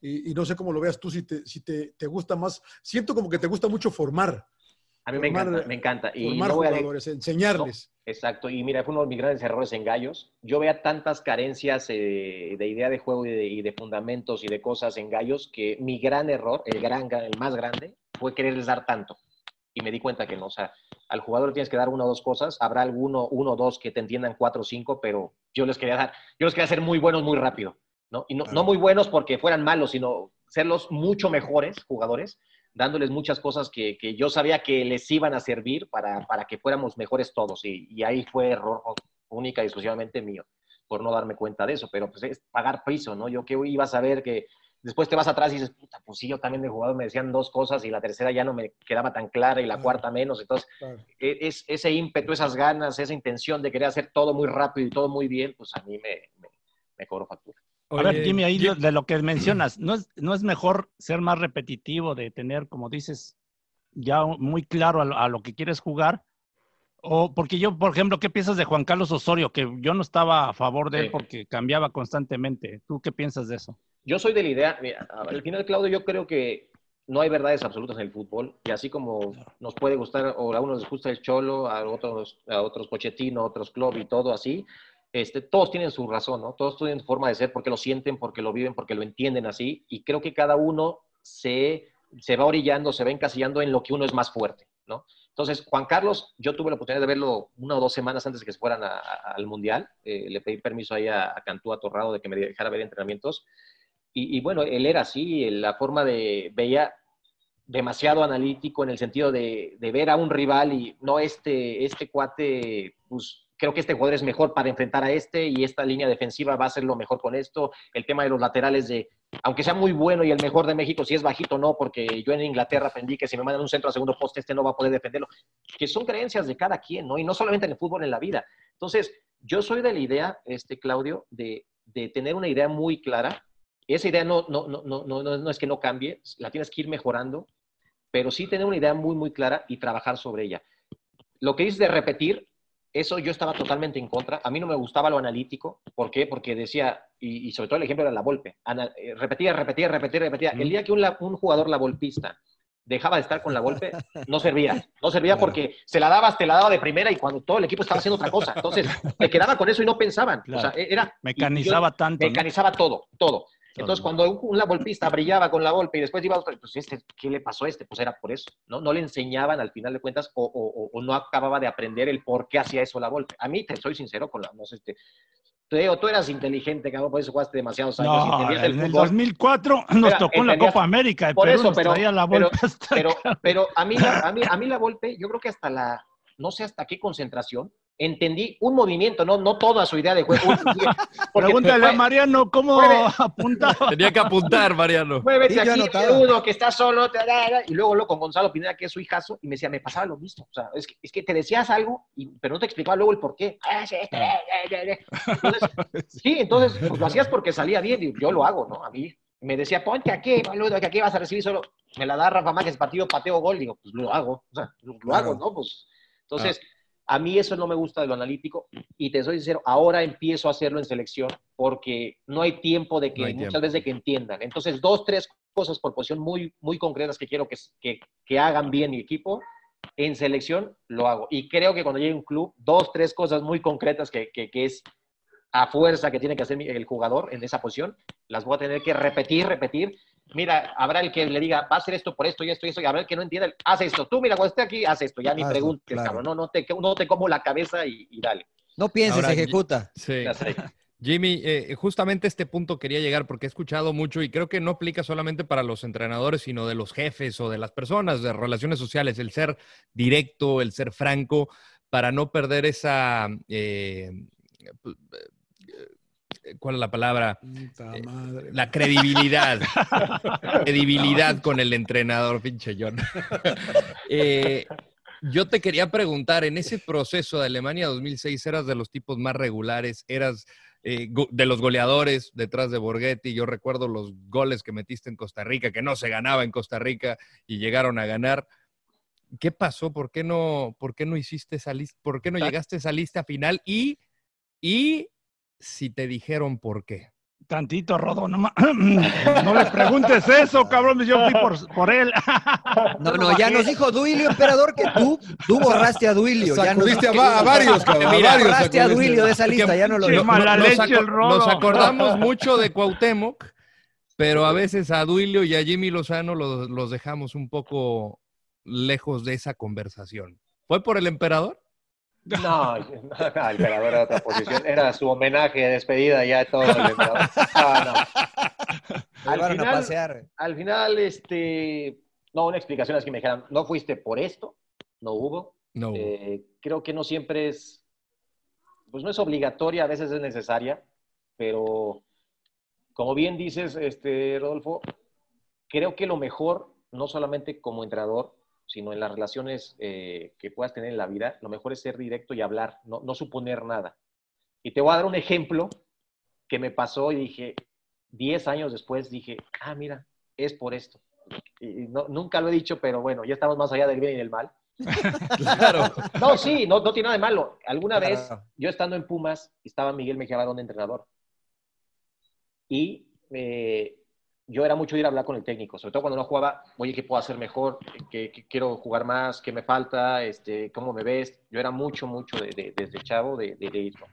Y, y no sé cómo lo veas tú, si, te, si te, te gusta más. Siento como que te gusta mucho formar. A mí me encanta, me encanta. Y formar no voy a de- enseñarles. Exacto, y mira, fue uno de mis grandes errores en Gallos. Yo veía tantas carencias eh, de idea de juego y de, y de fundamentos y de cosas en Gallos que mi gran error, el, gran, el más grande, fue quererles dar tanto. Y me di cuenta que no, o sea, al jugador le tienes que dar una o dos cosas, habrá alguno, uno o dos que te entiendan cuatro o cinco, pero yo les quería dar, yo les quería hacer muy buenos muy rápido, ¿no? Y no, no muy buenos porque fueran malos, sino serlos mucho mejores jugadores, dándoles muchas cosas que, que yo sabía que les iban a servir para, para que fuéramos mejores todos. Y, y ahí fue error única y exclusivamente mío, por no darme cuenta de eso. Pero pues es pagar piso, ¿no? Yo que iba a saber que después te vas atrás y dices, puta, pues sí, yo también de jugador me decían dos cosas y la tercera ya no me quedaba tan clara y la cuarta menos. Entonces, e- es, ese ímpetu, esas ganas, esa intención de querer hacer todo muy rápido y todo muy bien, pues a mí me, me, me cobró factura. A ver, Jimmy, ahí lo- de lo que mencionas, ¿no es, ¿no es mejor ser más repetitivo, de tener, como dices, ya muy claro a lo, a lo que quieres jugar? O porque yo, por ejemplo, ¿qué piensas de Juan Carlos Osorio? Que yo no estaba a favor de él porque cambiaba constantemente. ¿Tú qué piensas de eso? Yo soy de la idea, mira, al final, Claudio, yo creo que no hay verdades absolutas en el fútbol, y así como nos puede gustar, o a unos les gusta el Cholo, a otros, a otros Pochettino, a otros Club y todo así, este, todos tienen su razón, ¿no? Todos tienen su forma de ser porque lo sienten, porque lo viven, porque lo entienden así, y creo que cada uno se, se va orillando, se va encasillando en lo que uno es más fuerte, ¿no? Entonces, Juan Carlos, yo tuve la oportunidad de verlo una o dos semanas antes de que se fueran al Mundial. Eh, le pedí permiso ahí a, a Cantú, a Torrado, de que me dejara ver entrenamientos. Y, y bueno, él era así, la forma de, veía demasiado analítico en el sentido de, de ver a un rival y no este, este cuate, pues creo que este jugador es mejor para enfrentar a este y esta línea defensiva va a ser lo mejor con esto. El tema de los laterales de, aunque sea muy bueno y el mejor de México, si es bajito no, porque yo en Inglaterra aprendí que si me mandan un centro a segundo poste, este no va a poder defenderlo. Que son creencias de cada quien, ¿no? Y no solamente en el fútbol, en la vida. Entonces, yo soy de la idea, este, Claudio, de, de tener una idea muy clara. Esa idea no, no, no, no, no, no es que no cambie, la tienes que ir mejorando, pero sí tener una idea muy, muy clara y trabajar sobre ella. Lo que dices de repetir, eso yo estaba totalmente en contra. A mí no me gustaba lo analítico. ¿Por qué? Porque decía, y, y sobre todo el ejemplo era la Volpe, ana- eh, repetía, repetía, repetía, repetía. El día que un, jugador la volpista dejaba de estar con la Volpe, no servía. No servía porque se la dabas, te la daba de primera y cuando todo el equipo estaba haciendo otra cosa. Entonces, te quedaba con eso y no pensaban. O sea, Claro. era... Mecanizaba yo- tanto, ¿no? Mecanizaba todo, todo. Entonces, cuando un, un golpista brillaba con la golpe y después iba a otro, pues este, ¿qué le pasó a este? Pues era por eso, ¿no? No le enseñaban al final de cuentas o, o- o no acababa de aprender el por qué hacía eso la golpe. A mí, te soy sincero con la, no sé, este, te digo, tú eras inteligente, cabrón, por eso jugaste demasiados años No, en el el fútbol. 2004 nos Mira, tocó en la Copa América. de Por Perú eso, nos pero, traía la pero, hasta pero, pero a, mí, la- a, mí, a mí la Volpe, yo creo que hasta la, no sé hasta qué concentración, entendí un movimiento, no, no toda su idea de juego. Pregúntale a Mariano cómo apuntaba. Tenía que apuntar, Mariano. Muévete aquí, uno que está solo, y luego lo con Gonzalo Pineda, que es su hijazo, y me decía, me pasaba lo mismo. O sea, es que, es que te decías algo, y, pero no te explicaba luego el por qué. Ah, sí, este, eh, eh, eh. Entonces, sí, entonces pues, lo hacías porque salía bien, y yo lo hago, ¿no? A mí me decía, ponte aquí, boludo, que aquí vas a recibir solo. Me la da Rafa Márquez, partido, pateo, gol, digo, pues lo hago, o sea, lo, lo hago, ¿no? Pues, entonces, a mí eso no me gusta de lo analítico, y te soy sincero, ahora empiezo a hacerlo en selección, porque no hay tiempo de que, No hay muchas tiempo. veces de que entiendan. Entonces, dos, tres cosas por posición muy, muy concretas que quiero que, que, que hagan bien mi equipo, en selección lo hago. Y creo que cuando llegue a un club, dos, tres cosas muy concretas que, que, que es a fuerza que tiene que hacer el jugador en esa posición, las voy a tener que repetir, repetir. Mira, habrá el que le diga, va a hacer esto por esto y esto y esto, y habrá el que no entienda, haz esto. Tú, mira, cuando esté aquí, haz esto. Ya ni preguntes, claro. cabrón. No, no, te, no te como la cabeza y, y dale. No pienses, Ahora, ejecuta. Sí. Jimmy, eh, justamente a este punto quería llegar porque he escuchado mucho y creo que no aplica solamente para los entrenadores, sino de los jefes o de las personas de relaciones sociales, el ser directo, el ser franco, para no perder esa... eh, ¿Cuál es la palabra? Puta madre. La credibilidad. credibilidad con el entrenador, pinche John. Eh, yo te quería preguntar, en ese proceso de Alemania 2006, ¿eras de los tipos más regulares? ¿Eras eh, de los goleadores detrás de Borghetti? Yo recuerdo los goles que metiste en Costa Rica, que no se ganaba en Costa Rica y llegaron a ganar. ¿Qué pasó? ¿Por qué no, por qué no hiciste esa lista? ¿Por qué no llegaste a esa lista final? Y, y si te dijeron por qué. Tantito, Rodo, no, no le preguntes eso, cabrón. Yo fui por, por él. No, no, ya nos dijo Duilio, emperador, que tú, tú borraste a Duilio. ya nos- a, a varios, cabrón. a varios borraste a. Duilio de esa lista, ya no lo Qué dijo. mala nos, leche aco- el Rodo. nos acordamos mucho de Cuauhtémoc, pero a veces a Duilio y a Jimmy Lozano los, los dejamos un poco lejos de esa conversación. ¿Fue por el emperador? No, no, el emperador era otra posición. Era su homenaje de despedida ya de todo el emperador. No, no. Al final, pasear. al final, este, no, una explicación es que me dijeran, no fuiste por esto, no hubo. No. Eh, creo que no siempre es, pues no es obligatoria, a veces es necesaria, pero como bien dices, este, Rodolfo, creo que lo mejor, no solamente como entrenador, sino en las relaciones eh, que puedas tener en la vida, lo mejor es ser directo y hablar, no, no suponer nada. Y te voy a dar un ejemplo que me pasó y dije, 10 años después dije, ah, mira, es por esto. Y no- nunca lo he dicho, pero bueno, ya estamos más allá del bien y del mal. Claro. No, sí, no, no tiene nada de malo. Alguna Claro. vez, yo estando en Pumas, estaba Miguel Mejía Barón de entrenador. Y eh, yo era mucho ir a hablar con el técnico, sobre todo cuando no jugaba, oye, ¿qué puedo hacer mejor? ¿Qué, qué quiero jugar más? ¿Qué me falta? Este, ¿Cómo me ves? Yo era mucho, mucho de- de- desde chavo de, de, de ir, ¿no?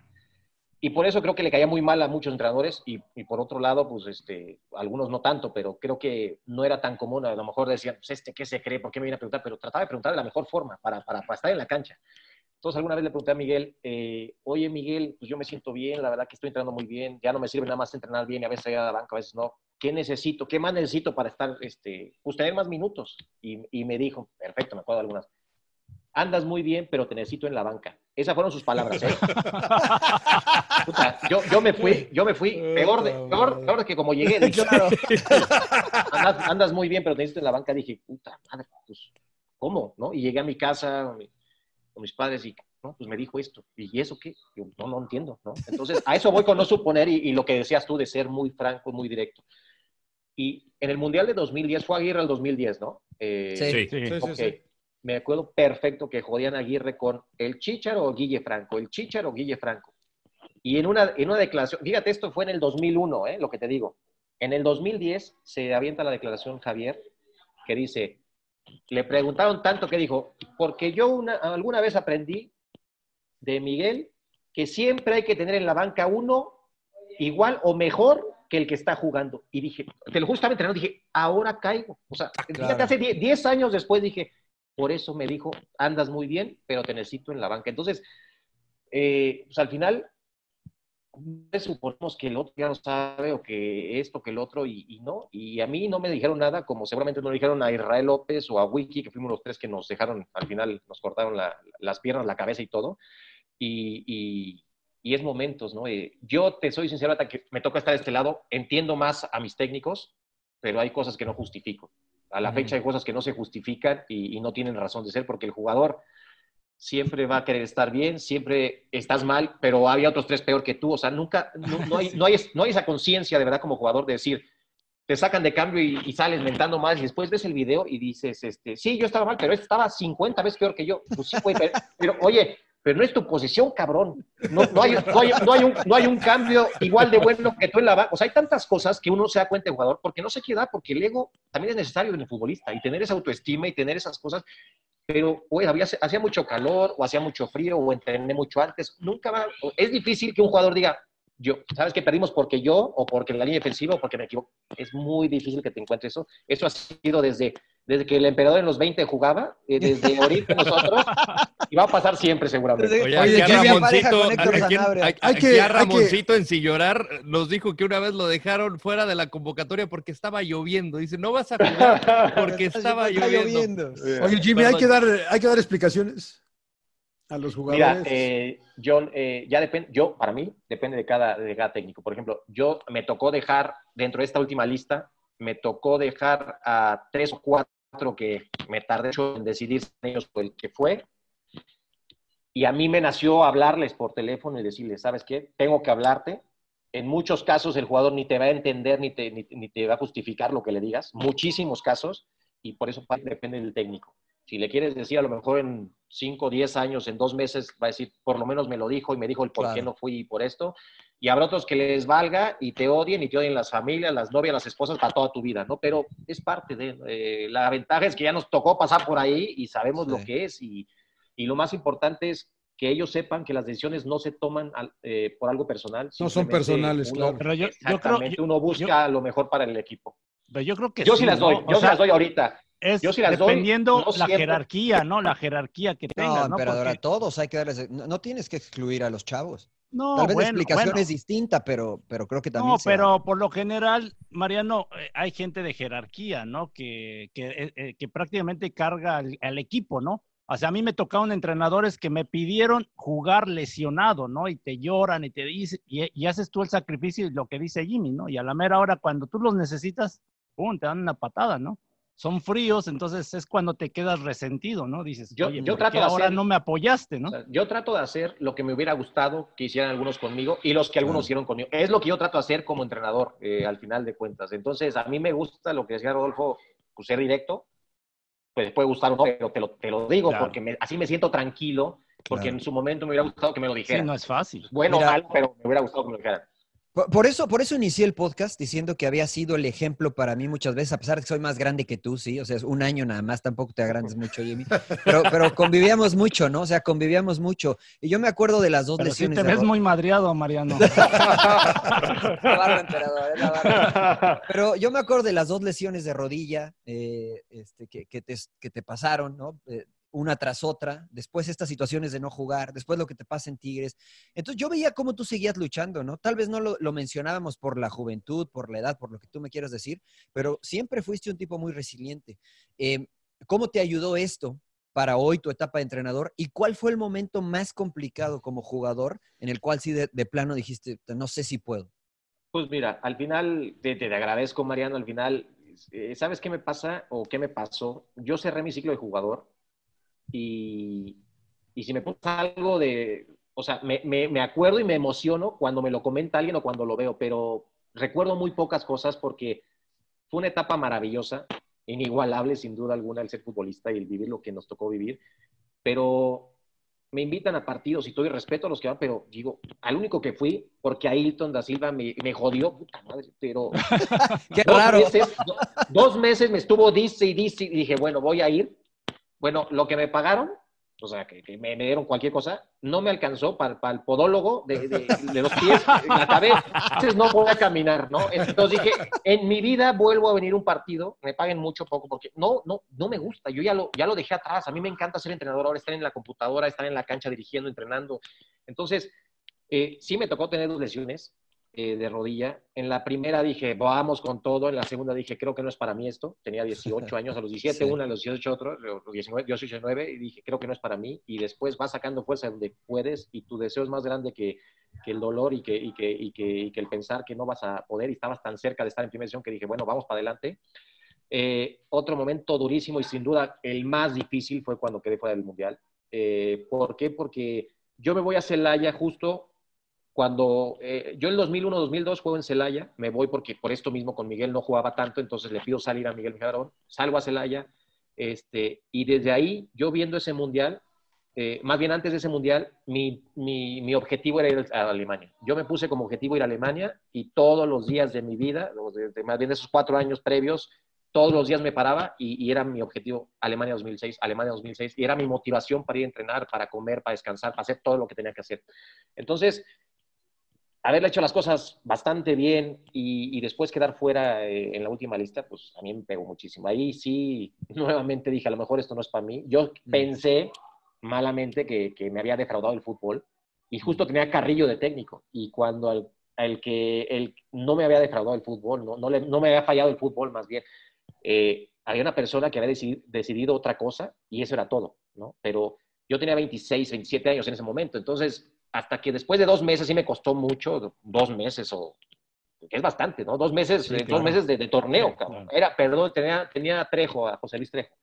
Y por eso creo que le caía muy mal a muchos entrenadores y, y por otro lado, pues este, algunos no tanto, pero creo que no era tan común. A lo mejor decían, pues este, ¿qué se cree? ¿Por qué me viene a preguntar? Pero trataba de preguntar de la mejor forma para, para, para estar en la cancha. Entonces alguna vez le pregunté a Miguel, eh, oye Miguel, pues yo me siento bien, la verdad que estoy entrenando muy bien, ya no me sirve nada más entrenar bien y a veces ir a la banca, a veces no. ¿Qué necesito? ¿Qué más necesito para estar, este, pues tener más minutos? Y, y me dijo, perfecto, me acuerdo de algunas, andas muy bien, pero te necesito en la banca. Esas fueron sus palabras, ¿eh? Puta, yo, yo me fui, yo me fui, peor, de, peor, peor de que como llegué. dije, andas, andas muy bien, pero te necesito en la banca. Dije, puta madre, pues, ¿cómo? ¿No? Y llegué a mi casa con mis padres y, no, pues me dijo esto. ¿Y eso qué? Yo, no, no entiendo, ¿no? Entonces, a eso voy con no suponer y, y lo que decías tú de ser muy franco, muy directo. Y en el Mundial de 2010, fue Aguirre el 2010, ¿no? Eh, Sí. Sí. Sí, sí. Me acuerdo perfecto que jodían a Aguirre con el Chicharo o Guille Franco, el Chicharo o Guille Franco. Y en una, en una declaración, fíjate, esto fue en el 2001, ¿eh? lo que te digo. En el 2010 se avienta la declaración Javier que dice, le preguntaron tanto que dijo, porque yo una, alguna vez aprendí de Miguel que siempre hay que tener en la banca uno igual o mejor que el que está jugando. Y dije, te lo justamente entrenando, dije, ahora caigo. O sea, Ah, claro. fíjate, hace 10 10 años después dije, por eso me dijo, andas muy bien, pero te necesito en la banca. Entonces, eh, pues al final, suponemos que el otro ya lo sabe o que esto, que el otro, y, y no. Y a mí no me dijeron nada, como seguramente no le dijeron a Israel López o a Wiki, que fuimos los tres que nos dejaron, al final nos cortaron la- las piernas, la cabeza y todo. Y, y- y es momentos, ¿no? Eh, yo te soy sincero, hasta que me toca estar de este lado, entiendo más a mis técnicos, pero hay cosas que no justifico. A la Ujú. fecha hay cosas que no se justifican y, y no tienen razón de ser, porque el jugador siempre va a querer estar bien, siempre estás mal, pero había otros tres peor que tú. O sea, nunca, no, no hay, no, hay, no hay esa conciencia de verdad como jugador de decir, te sacan de cambio y, y sales mentando más y después ves el video y dices, este, sí, yo estaba mal, pero estaba 50 veces peor que yo. Pues sí, güey, pero, pero, oye, pero no es tu posición, cabrón. No, no, hay, no, hay, no, hay un, hay un cambio igual de bueno que tú en la banca. O sea, hay tantas cosas que uno se da cuenta jugador porque no se queda, porque el ego también es necesario en el futbolista y tener esa autoestima y tener esas cosas pero pues había, hacía mucho calor o hacía mucho frío o entrené mucho antes. Nunca va, es difícil que un jugador diga, yo, ¿sabes que perdimos porque yo o porque la línea defensiva o porque me equivoco? Es muy difícil que te encuentres eso. Eso ha sido desde, desde que el emperador en los 20 jugaba, eh, desde ahorita nosotros, y va a pasar siempre seguramente. Oye, Oye, aquí a Ramoncito, aquí- a Ramoncito en Sin Llorar nos dijo que una vez lo dejaron fuera de la convocatoria porque estaba lloviendo. Dice, no vas a jugar porque estaba lloviendo. Oye, Jimmy, hay que, dar, hay que dar explicaciones a los Mira, jugadores. eh, John, eh, ya depende, yo, para mí, depende de cada, de cada técnico. Por ejemplo, yo me tocó dejar, dentro de esta última lista, me tocó dejar a tres o cuatro que me tardé mucho en decidir ellos el que fue. Y a mí me nació hablarles por teléfono y decirles, ¿sabes qué? Tengo que hablarte. En muchos casos el jugador ni te va a entender ni te, ni, ni te va a justificar lo que le digas. Muchísimos casos. Y por eso depende del técnico. Si le quieres decir a lo mejor en 5, 10 años, en dos meses, va a decir, por lo menos me lo dijo y me dijo el por qué Claro. no fui por esto. Y habrá otros que les valga y te odien y te odien las familias, las novias, las esposas para toda tu vida, ¿no? Pero es parte de... eh, la ventaja es que ya nos tocó pasar por ahí y sabemos lo Sí. que es. Y, y lo más importante es que ellos sepan que las decisiones no se toman al- eh, por algo personal. No son personales, uno- claro. Pero yo, yo creo, Exactamente, yo, uno busca lo mejor para el equipo. pero yo creo que Yo sí las ¿no? doy, O yo sí sea, las doy ahorita. Es yo sí las doy, dependiendo no la siempre. jerarquía, ¿no? La jerarquía que No, tengas, ¿no? emperador, Porque- a todos hay que darles. No, no tienes que excluir a los chavos. no, Tal vez bueno, la explicación bueno. es distinta, pero, pero creo que también. No, se pero por lo general, Mariano, eh, hay gente de jerarquía, ¿no? Que, que, eh, eh, que prácticamente carga al, al equipo, ¿no? O sea, a mí me tocaron entrenadores que me pidieron jugar lesionado, ¿no? Y te lloran y te dicen, y, y haces tú el sacrificio y lo que dice Jimmy, ¿no? Y a la mera hora, cuando tú los necesitas, ¡pum! te dan una patada, ¿no? Son fríos, entonces es cuando te quedas resentido, ¿no? Dices, Yo- oye, yo ¿por trato de ahora hacer- no me apoyaste, ¿no? O sea, yo trato de hacer lo que me hubiera gustado que hicieran algunos conmigo y los que algunos hicieron conmigo. Es lo que yo trato de hacer como entrenador, eh, al final de cuentas. Entonces, a mí me gusta lo que decía Rodolfo, pues, ser directo. Pues puede gustar o no, pero te lo, te lo digo Claro. porque me- así me siento tranquilo, porque Claro. en su momento me hubiera gustado que me lo Sí, dijeran. no es fácil. Bueno o Mira- mal, pero me hubiera gustado que me lo dijeran. Por, eso, por eso inicié el podcast diciendo que había sido el ejemplo para mí muchas veces, a pesar de que soy más grande que tú, sí, o sea, es un año nada más, tampoco te agrandes mucho, Jimmy, pero, pero convivíamos mucho, ¿no? O sea, convivíamos mucho. Y yo me acuerdo de las dos Pero sí lesiones. te de ves muy madreado, Mariano. La barba, emperador, la barba. Pero yo me acuerdo de las dos lesiones de rodilla eh, este, que, que te, que te pasaron, ¿no? Eh, una tras otra, después estas situaciones de no jugar, después lo que te pasa en Tigres. Entonces yo veía cómo tú seguías luchando, ¿no? Tal vez no lo, mencionábamos por la juventud, por la edad, por lo que tú me quieras decir, pero siempre fuiste un tipo muy resiliente. Eh, ¿Cómo te ayudó esto para hoy tu etapa de entrenador? ¿Y cuál fue el momento más complicado como jugador en el cual sí de, de plano dijiste, no sé si puedo? Pues mira, al final, te, te agradezco, Mariano, al final, eh, ¿sabes qué me pasa o qué me pasó? Yo cerré mi ciclo de jugador y, y si me pasa algo de, o sea, me, me, me acuerdo y me emociono cuando me lo comenta alguien o cuando lo veo, pero recuerdo muy pocas cosas porque fue una etapa maravillosa, inigualable sin duda alguna el ser futbolista y el vivir lo que nos tocó vivir, pero me invitan a partidos y todo y respeto a los que van, pero digo, al único que fui, porque Ailton da Silva me, me jodió, puta madre, pero Qué dos, raro. Meses, do- dos meses me estuvo dice y dice y dije, bueno, voy a ir. Bueno, lo que me pagaron o sea, que, me, dieron cualquier cosa, no me alcanzó para, para el podólogo de, los pies, la cabeza. Entonces no voy a caminar, ¿no? Entonces dije, en mi vida vuelvo a venir un partido, me paguen mucho poco, porque no, no, no me gusta. Yo ya lo, ya lo dejé atrás. A mí me encanta ser entrenador, ahora estar en la computadora, estar en la cancha dirigiendo, entrenando. Entonces, eh, sí me tocó tener dos lesiones eh, de rodilla. En la primera dije, vamos con todo. En la segunda dije, creo que no es para mí esto. Tenía 18 años, a los 17 Sí. una, a los 18 otro, los 19, 18, 19, y dije, creo que no es para mí. Y después vas sacando fuerza donde puedes y tu deseo es más grande que, que el dolor y que, y, que, y, que, y que el pensar que no vas a poder y estabas tan cerca de estar en primera división que dije, bueno, vamos para adelante. Eh, otro momento durísimo y sin duda el más difícil fue cuando quedé fuera del Mundial. Eh, ¿Por qué? Porque yo me voy a Celaya justo cuando eh, yo en 2001-2002 juego en Celaya, me voy porque por esto mismo con Miguel no jugaba tanto, entonces le pido salir a Miguel Mijarón, salgo a Celaya, este, y desde ahí, yo viendo ese mundial, eh, más bien antes de ese mundial, mi, mi, mi objetivo era ir a Alemania. Yo me puse como objetivo ir a Alemania y todos los días de mi vida, más bien esos cuatro años previos, todos los días me paraba y, y era mi objetivo Alemania 2006, Alemania 2006, y era mi motivación para ir a entrenar, para comer, para descansar, para hacer todo lo que tenía que hacer. Entonces, haberle hecho las cosas bastante bien y, y después quedar fuera eh, en la última lista, pues a mí me pegó muchísimo. Ahí sí, nuevamente dije, a lo mejor esto no es para mí. Yo pensé malamente que, que me había defraudado el fútbol y justo tenía a Carrillo de técnico. Y cuando al, al que el, no me había defraudado el fútbol, no, no, le- no me había fallado el fútbol más bien, eh, había una persona que había decidi- decidido otra cosa y eso era todo, ¿no? Pero yo tenía 26, 27 años en ese momento, entonces hasta que después de dos meses sí me costó mucho, dos meses o que es bastante, ¿no? Dos meses, Sí, eh, claro. dos meses de, de torneo, Sí, cabrón. claro. Era, perdón, tenía, tenía a Trejo, a José Luis Trejo.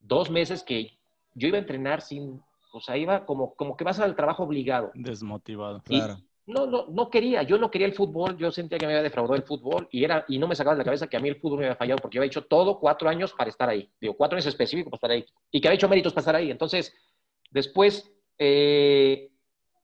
Dos meses que yo iba a entrenar sin, o sea, iba como, como que vas al trabajo obligado. Desmotivado. Y No, no, no quería, yo no quería el fútbol, yo sentía que me había defraudado el fútbol y, era, y no me sacaba de la cabeza que a mí el fútbol me había fallado porque yo había hecho todo cuatro años para estar ahí, digo, cuatro años específicos para estar ahí y que había hecho méritos para estar ahí. Entonces, después, eh,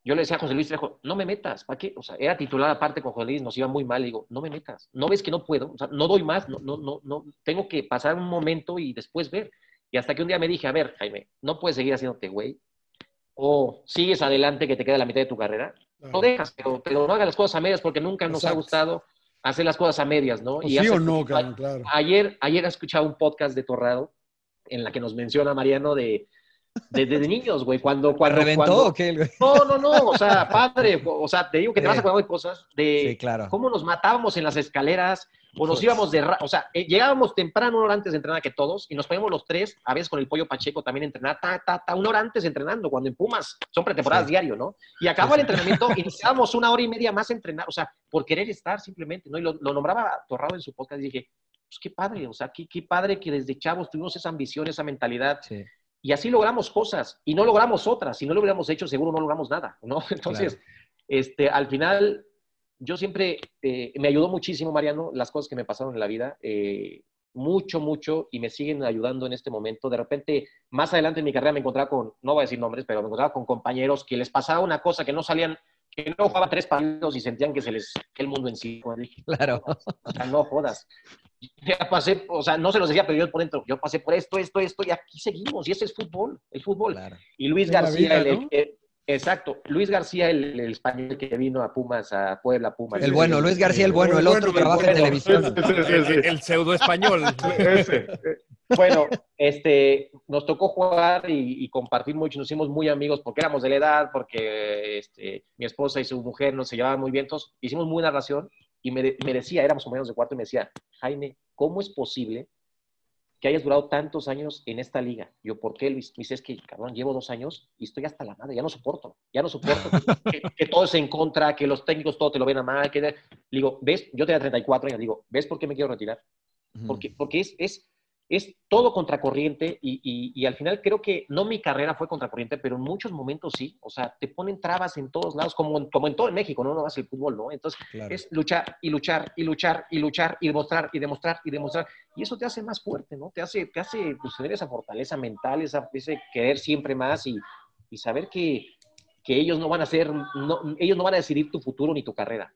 yo le decía a José Luis Trejo, no me metas, ¿para qué? O sea, era titular aparte con José Luis, nos iba muy mal, le digo, no me metas, no ves que no puedo, o sea, no doy más, no, no, no, no, tengo que pasar un momento y después ver. Y hasta que un día me dije, a ver, Jaime, no puedes seguir haciéndote güey, o sigues adelante que te queda la mitad de tu carrera, no dejas, pero, pero no hagas las cosas a medias porque nunca nos ha gustado hacer las cosas a medias, ¿no? O sí hace o no, claro. Ayer, ayer he escuchado un podcast de Torrado en la que nos menciona Mariano de, de, de- de niños, güey, cuando, cuando, ¿Reventó cuando- o qué? güey? No, no, no, o sea, padre, o sea, te digo que te vas a acordar de cosas de Sí, claro. cómo nos matábamos en las escaleras o nos Pues. íbamos de, ra- o sea, eh, llegábamos temprano una hora antes de entrenar que todos y nos poníamos los tres, a veces con el pollo Pacheco también entrenar, ta, ta, ta, una hora antes entrenando, cuando en Pumas son pretemporadas Sí. diario, ¿no? Y acababa el entrenamiento y necesitábamos una hora y media más a entrenar, o sea, por querer estar simplemente, ¿no? Y lo, lo nombraba Torrado en su podcast y dije, pues qué padre, o sea, qué, qué padre que desde chavos tuvimos esa ambición, esa mentalidad. Y así logramos cosas y no logramos otras. Si no lo hubiéramos hecho, seguro no logramos nada, ¿no? Entonces, este, al final, yo siempre, eh, me ayudó muchísimo, Mariano, las cosas que me pasaron en la vida. eh, mucho, mucho, y me siguen ayudando en este momento. De repente, más adelante en mi carrera me encontraba con, no voy a decir nombres, pero me encontraba con compañeros que les pasaba una cosa que no salían, que no jugaban tres partidos y sentían que se les, el mundo en sí. Claro. o sea, no jodas. Ya pasé, o sea, no se los decía, pero yo por dentro, yo pasé por esto, esto, esto, y aquí seguimos, y ese es fútbol, el fútbol. Y Luis García, vida, el- ¿no? el- exacto, Luis García, el, el español que vino a Pumas, a Puebla, Pumas. El bueno, Luis García, el bueno, el otro trabaja en televisión. El, el pseudo español. Bueno, este, nos tocó jugar y, y compartir mucho, nos hicimos muy amigos porque éramos de la edad, porque este, mi esposa y su mujer nos se llevaban muy bien, entonces hicimos muy buena relación y me, me decía, éramos menos de cuarto, y me decía, Jaime, ¿cómo es posible que hayas durado tantos años en esta liga? Yo, ¿por qué, Luis? Me dice, es que, cabrón, llevo dos años y estoy hasta la madre, ya no soporto, ya no soporto que, que todo es en contra, que los técnicos todo te lo ven a mal, que... Le digo, ¿ves? Yo tenía 34 años, digo, ¿ves por qué me quiero retirar? porque, porque es, es, es todo contracorriente y, y, y al final creo que no mi carrera fue contracorriente, pero en muchos momentos sí, o sea, te ponen trabas en todos lados, como en, como en todo en México, no nomás el fútbol, ¿no? Entonces Claro. es luchar y luchar y luchar y luchar y demostrar y demostrar y demostrar y eso te hace más fuerte, ¿no? Te hace, te hace pues, tener esa fortaleza mental, esa, ese querer siempre más y, y saber que, que ellos no van a ser, no, ellos no van a decidir tu futuro ni tu carrera.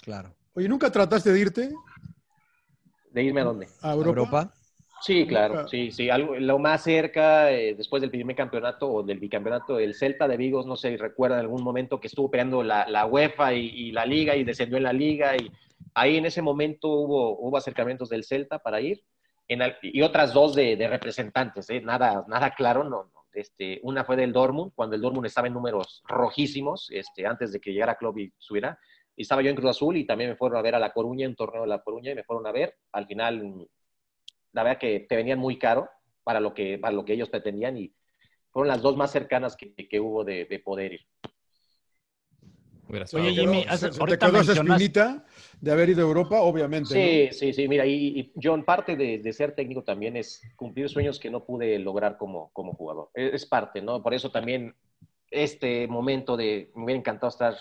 Claro. Oye, ¿nunca trataste de irte ¿De irme a dónde? a Europa? Sí, claro, sí, sí. Algo, lo más cerca, eh, después del primer campeonato o del bicampeonato, el Celta de Vigos, no sé si recuerda en algún momento que estuvo peleando la, la UEFA y, y, la Liga y descendió en la Liga. Y ahí en ese momento hubo, hubo acercamientos del Celta para ir. En, y otras dos de, de representantes, ¿eh? nada, nada claro. No, no, Este, una fue del Dortmund, cuando el Dortmund estaba en números rojísimos, este, antes de que llegara Klopp y subiera. Y estaba yo en Cruz Azul y también me fueron a ver a La Coruña, en torneo de La Coruña, y me fueron a ver. Al final la verdad que te venían muy caro para lo que, para lo que ellos pretendían y fueron las dos más cercanas que, que hubo de, de, poder ir. Oye, Jimmy, te quedó esa espinita de haber ido a Europa, obviamente. Sí, ¿no? sí, sí. Mira, y, y John, parte de, de, ser técnico también es cumplir sueños que no pude lograr como, como jugador. Es, es, parte, ¿no? Por eso también este momento de, me hubiera encantado estar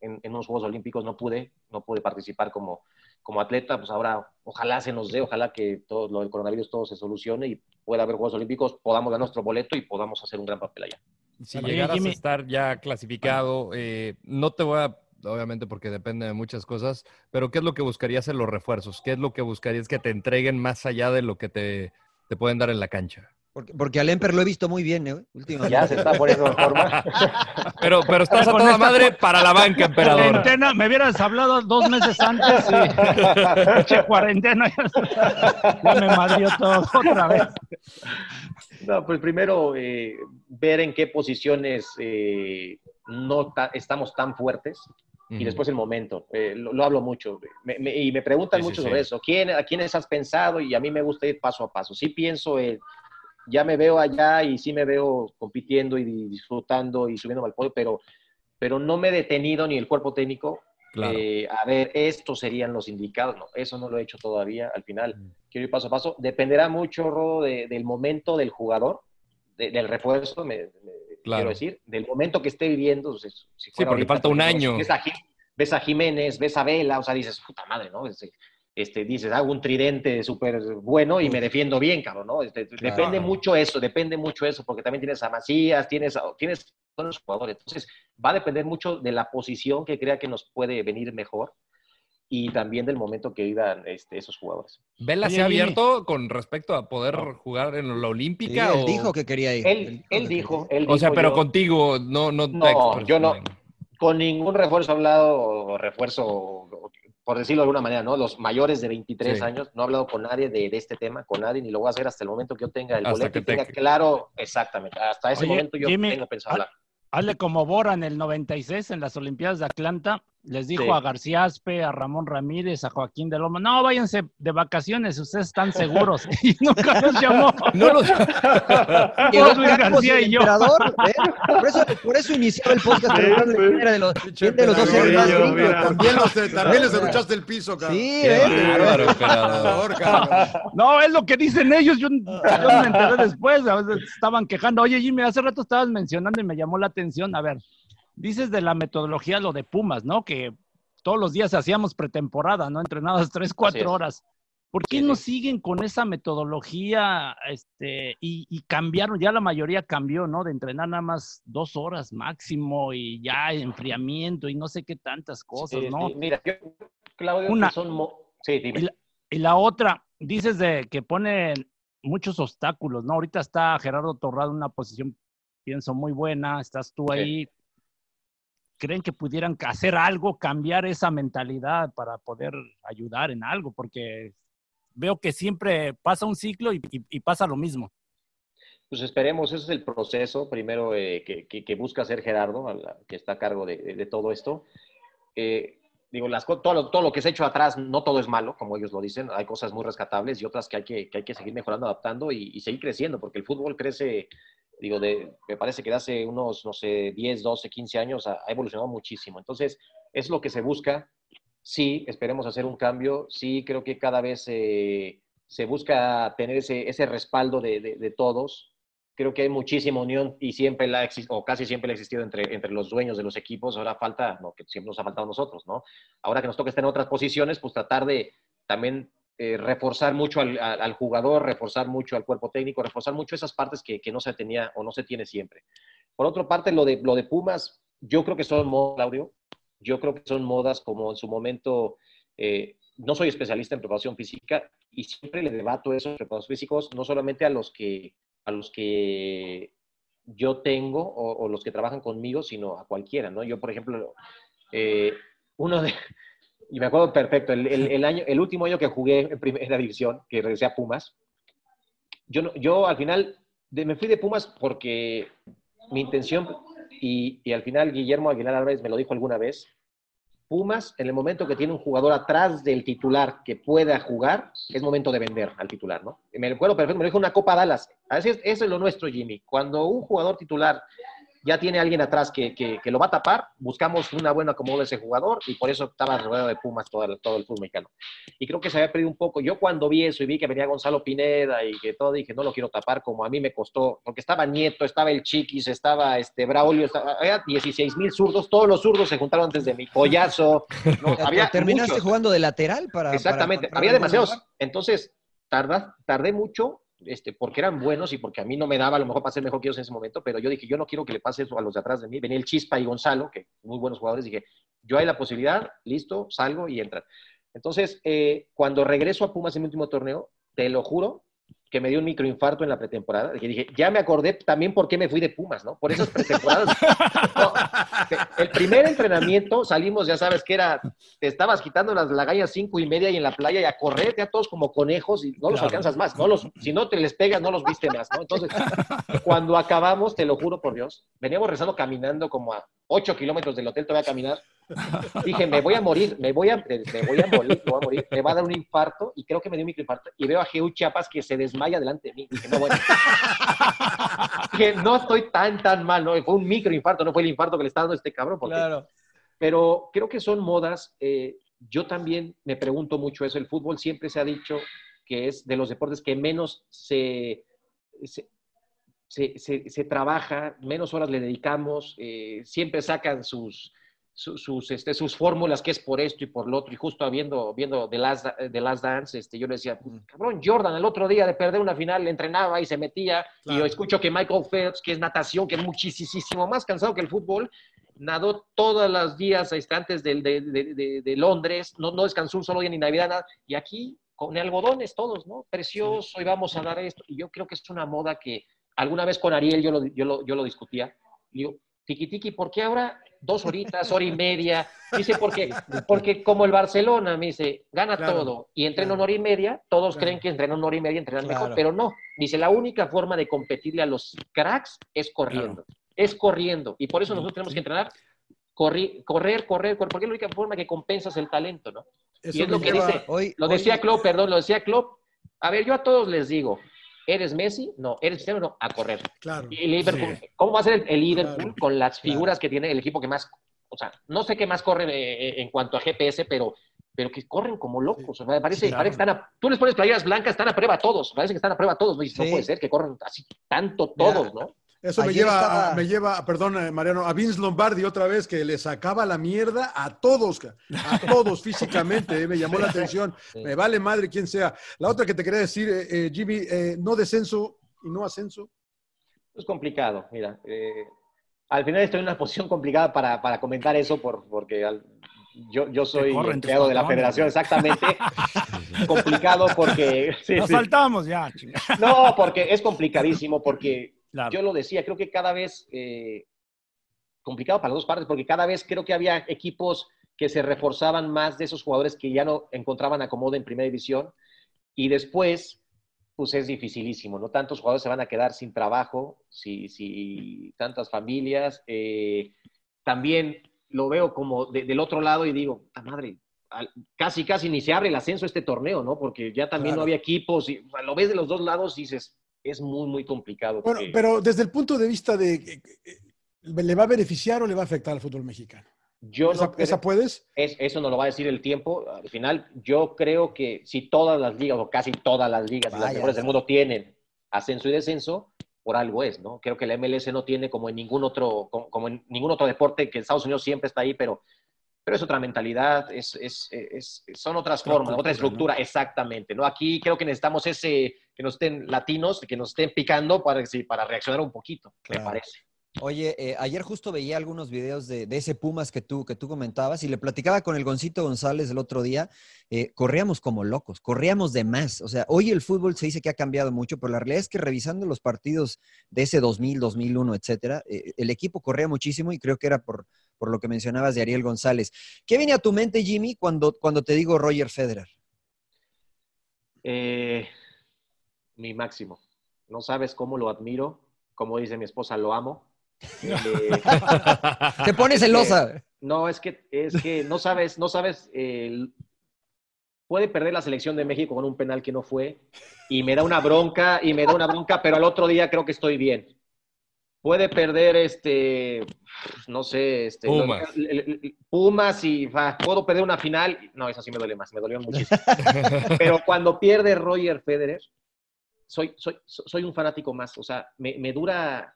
en, en unos Juegos Olímpicos, no pude, no pude participar como, como atleta, pues ahora ojalá se nos dé, ojalá que todo lo del coronavirus todo se solucione y pueda haber Juegos Olímpicos, podamos dar nuestro boleto y podamos hacer un gran papel allá. Si Oye, llegaras Jimmy. a estar ya clasificado, eh, no te voy a, obviamente porque depende de muchas cosas, pero ¿qué es lo que buscarías en los refuerzos? ¿Qué es lo que buscarías que te entreguen más allá de lo que te, te pueden dar en la cancha? Porque, porque al Emper lo he visto muy bien, ¿eh? Últimamente. Ya se está poniendo en forma. pero, pero estás a toda madre para la banca, emperador. Cuarentena, me hubieras hablado dos meses antes y cuarentena ya me madrió todo otra vez. No, pues primero eh, ver en qué posiciones eh, no ta estamos tan fuertes uh -huh. y después el momento. Eh, lo, lo, hablo mucho me, me, y me preguntan sí, mucho sí, sobre sí. eso. ¿Quién, ¿A quiénes has pensado? Y a mí me gusta ir paso a paso. Sí pienso en ya me veo allá y sí me veo compitiendo y disfrutando y subiendo al podio, pero, pero no me he detenido ni el cuerpo técnico claro. eh, a ver, estos serían los indicados. No, eso no lo he hecho todavía. Al final, mm. quiero ir paso a paso. Dependerá mucho, Rodo, de, del momento del jugador, de, del refuerzo, me, me claro. quiero decir, del momento que esté viviendo. Pues, si sí, porque falta un año. Ves a, ves a, Jiménez, ves a Vela, o sea, dices, puta madre, ¿no? Este, dices, hago un tridente súper bueno y me defiendo bien, cabrón, ¿no? Este, claro. Depende mucho eso, depende mucho eso, porque también tienes a Macías, tienes, tienes los jugadores. Entonces, va a depender mucho de la posición que crea que nos puede venir mejor y también del momento que vivan este, esos jugadores. ¿Vela se ha abierto con respecto a poder no. jugar en la Olímpica? Sí, él o... dijo que quería ir. Él, él, dijo, él O sea, pero yo, contigo, no, no, no yo no. Con ningún refuerzo hablado, o refuerzo por decirlo de alguna manera, ¿no? Los mayores de 23 sí. años, no he hablado con nadie de, de, este tema, con nadie, ni lo voy a hacer hasta el momento que yo tenga el hasta boleto y tenga te... claro, exactamente, hasta ese Oye, momento yo Jimmy, tengo pensado hablar. Hazle como Bora en el 96 en las Olimpiadas de Atlanta, les dijo sí. a García Aspe, a Ramón Ramírez, a Joaquín de Loma, no, váyanse de vacaciones, ustedes están seguros. y nunca los llamó. No los llamó. García y yo. ¿eh? por, eso, por eso inició el podcast sí, sí. de los, de los dos También, los, también les escuchaste el piso, cabrón. Sí, ¿eh? No, es lo que dicen ellos, yo, yo me enteré después, a veces estaban quejando, oye Jimmy, hace rato estabas mencionando y me llamó la atención, a ver, dices de la metodología lo de Pumas, ¿no? Que todos los días hacíamos pretemporada, ¿no? Entrenadas tres, cuatro horas. ¿Por qué sí, no sí. siguen con esa metodología este, y, y, cambiaron? Ya la mayoría cambió, ¿no? De entrenar nada más dos horas máximo y ya enfriamiento y no sé qué tantas cosas, sí, ¿no? Mira, yo, Claudio, Una, son... Sí, dime. Y la, y la, otra, dices de que ponen muchos obstáculos, ¿no? Ahorita está Gerardo Torrado en una posición, pienso, muy buena, estás tú ahí, creen que pudieran hacer algo, cambiar esa mentalidad para poder ayudar en algo? Porque veo que siempre pasa un ciclo y, y, y pasa lo mismo. Pues esperemos, ese es el proceso primero eh, que, que, que, busca hacer Gerardo, que está a cargo de, de, todo esto. Eh, digo, las, todo, lo, todo, lo, que se ha hecho atrás, no todo es malo, como ellos lo dicen, hay cosas muy rescatables y otras que hay que, que hay seguir mejorando, adaptando y, y, seguir creciendo, porque el fútbol crece, digo, me parece que de hace unos, no sé, 10, 12, 15 años ha, evolucionado muchísimo. Entonces, es lo que se busca, sí, esperemos hacer un cambio, sí, creo que cada vez eh, se busca tener ese, ese respaldo de, de, todos. Creo que hay muchísima unión y siempre la o casi siempre ha existido entre, entre los dueños de los equipos. Ahora falta, no, que siempre nos ha faltado a nosotros, ¿no? Ahora que nos toca estar en otras posiciones, pues tratar de también eh, reforzar mucho al, jugador, reforzar mucho al cuerpo técnico, reforzar mucho esas partes que, no se tenía o no se tiene siempre. Por otra parte, lo de, lo de Pumas, yo creo que son, Claudio, yo creo que son modas como en su momento eh, no soy especialista en preparación física y siempre le debato esos preparados físicos no solamente a los que, a los que yo tengo o, o los que trabajan conmigo, sino a cualquiera, ¿no? Yo, por ejemplo, eh, uno de, y me acuerdo perfecto, el, el- el año, el último año que jugué en primera división, que regresé a Pumas, yo, no- yo al final de- me fui de Pumas porque mi intención, y, y al final Guillermo Aguilar Álvarez me lo dijo alguna vez, Pumas, en el momento que tiene un jugador atrás del titular que pueda jugar, es momento de vender al titular, ¿no? Me acuerdo perfecto, me lo dijo una Copa Dallas. Así es, eso es lo nuestro, Jimmy. Cuando un jugador titular ya tiene alguien atrás que, que- que lo va a tapar, buscamos una buena acomodo de ese jugador y por eso estaba rodeado de Pumas todo el, todo el fútbol mexicano. Y creo que se había perdido un poco. Yo cuando vi eso y vi que venía Gonzalo Pineda y que todo, dije, no lo quiero tapar como a mí me costó, porque estaba Nieto, estaba el Chiquis, estaba este Braulio, estaba, había 16 mil zurdos, todos los zurdos se juntaron antes de mi Collazo. ¿no? Había Terminaste muchos. jugando de lateral para. Exactamente, para- había para- demasiados. Entonces, tarda, tardé mucho este, porque eran buenos y porque a mí no me daba a lo mejor para ser mejor que ellos en ese momento, pero yo dije, yo no quiero que le pase eso a los de atrás de mí. Venía el Chispa y Gonzalo, que muy buenos jugadores, dije, yo hay la posibilidad, listo, salgo y entran. Entonces, eh, cuando regreso a Pumas en mi último torneo, te lo juro que me dio un microinfarto en la pretemporada, que dije, ya me acordé también por qué me fui de Pumas, ¿no? Por esas pretemporadas. No, el primer entrenamiento salimos, ya sabes que era, te estabas quitando las lagallas cinco y media y en la playa y a correr, ya todos como conejos y no los Claro. alcanzas más, no los, si no te les pegas, no los viste más, ¿no? Entonces, cuando acabamos, te lo juro por Dios, veníamos rezando caminando como a 8 kilómetros del hotel, te voy a caminar. Dije, me voy a morir, me voy a, me voy a morir, me voy a morir, me va a dar un infarto y creo que me dio un microinfarto y veo a Geu Chiapas que se desmaya delante de mí. Dije, no, bueno. Dije, no estoy tan, tan mal, ¿no? Fue un microinfarto, no fue el infarto que le está dando este cabrón. Porque... Claro. Pero creo que son modas. eh, yo también me pregunto mucho eso. El fútbol siempre se ha dicho que es de los deportes que menos se, se, se- se- se trabaja, menos horas le dedicamos, eh, siempre sacan sus, su- sus, este, sus fórmulas, que es por esto y por lo otro, y justo viendo, viendo The, Last, The Last Dance, este, yo le decía, cabrón, Jordan el otro día de perder una final entrenaba y se metía, y yo escucho que Michael Phelps, que es natación, que es muchísimo más cansado que el fútbol, nadó todos los días este, antes de- de- de Londres, no, no descansó un solo día ni Navidad, nada, y aquí con algodones todos, ¿no? Precioso, y vamos a dar esto, y yo creo que es una moda que alguna vez con Ariel yo lo, yo lo, yo lo discutía, y digo, tiki tiki, ¿por qué ahora dos horitas, hora y media? Dice, porque, porque como el Barcelona, me dice, gana Claro, todo y entrena una hora y media, todos creen que entrenan una hora y media, entrenan mejor, pero no. Dice, la única forma de competirle a los cracks es corriendo, es corriendo. Y por eso nosotros tenemos que entrenar, corri- correr, correr, correr, porque es la única forma que compensas el talento, ¿no? Eso y es lo que dice, Hoy- lo hoy- decía Klopp, perdón, lo decía Klopp. A ver, yo a todos les digo, ¿eres Messi? No. ¿Eres Cristiano? No. A correr. Claro. Y Liverpool, Sí. ¿cómo va a ser el, el Liverpool Claro. con las figuras que tiene el equipo que más, o sea, no sé qué más corre eh, en cuanto a GPS, pero, pero que corren como locos. O sea, parece, Sí, parece que están a, tú les pones playeras blancas, están a prueba todos. Parece que están a prueba todos. ¿no? Dices, No Sí. puede ser que corran así tanto todos, ¿no? Eso me lleva, estaba- a, me lleva, perdón, eh, Mariano, a Vince Lombardi otra vez que le sacaba la mierda a todos, a todos físicamente, eh, me llamó la atención. Sí. Me vale madre quien sea. La otra que te quería decir, eh, eh, Jimmy, eh, no descenso y no ascenso. Es complicado, mira. eh, al final estoy en una posición complicada para, para comentar eso por, porque al- yo, yo soy empleado de la federación, exactamente. complicado porque... sí, Nos sí. saltamos ya. No, porque es complicadísimo, porque Claro. yo lo decía, creo que cada vez, eh, complicado para las dos partes, porque cada vez creo que había equipos que se reforzaban más de esos jugadores que ya no encontraban acomodo en primera división, y después, pues es dificilísimo, ¿no? Tantos jugadores se van a quedar sin trabajo, si, si tantas familias. eh, también lo veo como de- del otro lado y digo, ¡ta madre! al- Casi, casi ni se abre el ascenso a este torneo, ¿no? Porque ya también Claro. no había equipos, y o sea, lo ves de los dos lados y dices, es muy, muy complicado. Bueno, porque pero desde el punto de vista de, eh, eh, ¿le va a beneficiar o le va a afectar al fútbol mexicano? yo ¿Esa, no creo- esa puedes? es- eso no lo va a decir el tiempo. Al final, yo creo que si todas las ligas, o casi todas las ligas, las mejores del mundo tienen ascenso y descenso, por algo es, ¿no? Creo que la MLS no tiene como en ningún otro, como, como en ningún otro deporte, que Estados Unidos siempre está ahí, pero, pero es otra mentalidad, es, es- es- son otras Otra formas, otra estructura, exactamente, ¿no? Aquí creo que necesitamos ese, que nos estén latinos, que nos estén picando para, para reaccionar un poquito, Claro. me parece. Oye, eh, ayer justo veía algunos videos de, de ese Pumas que tú, que tú comentabas y le platicaba con el Goncito González el otro día. eh, corríamos como locos, corríamos de más. O sea, hoy el fútbol se dice que ha cambiado mucho, pero la realidad es que revisando los partidos de ese 2000, 2001, etcétera, eh, el equipo corría muchísimo y creo que era por, por lo que mencionabas de Ariel González. ¿Qué viene a tu mente, Jimmy, cuando, cuando te digo Roger Federer? Eh, mi máximo. No sabes cómo lo admiro. Como dice mi esposa, lo amo. Eh, Te pones es que- celosa. no, es que, es que no sabes, no sabes. eh, puede perder la selección de México con un penal que no fue y me da una bronca y me da una bronca, pero al otro día creo que estoy bien. Puede perder este, no sé, este, Pumas. el- el- Pumas y puedo perder una final. No, eso sí me duele más, me dolió muchísimo. Pero cuando pierde Roger Federer, soy, soy, soy un fanático más. O sea, me, me dura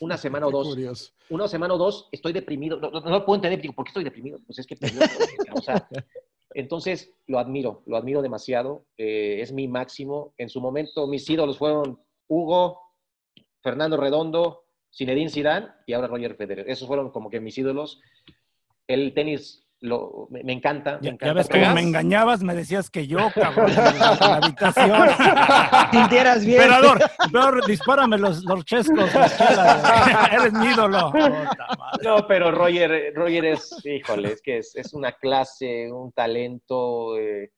una semana o dos. curioso. Una semana o dos, estoy deprimido. No, no, puedo entender. Digo, ¿por qué estoy deprimido? Pues es que perdió. o sea, entonces, lo admiro, lo admiro demasiado. eh, es mi máximo. En su momento, mis ídolos fueron Hugo, Fernando Redondo, Zinedine Zidane y ahora Roger Federer. Esos fueron como que mis ídolos. El tenis lo, me, me encanta. me Ya, encanta. ya ves cómo me engañabas, me decías que yo, cabrón, en la, en la habitación. Sintieras bien. Emperador, emperador, dispárame los, los chescos, las chelas. Eres mi ídolo. No, pero Roger, Roger es, híjole, es que es, es una clase, un talento eh,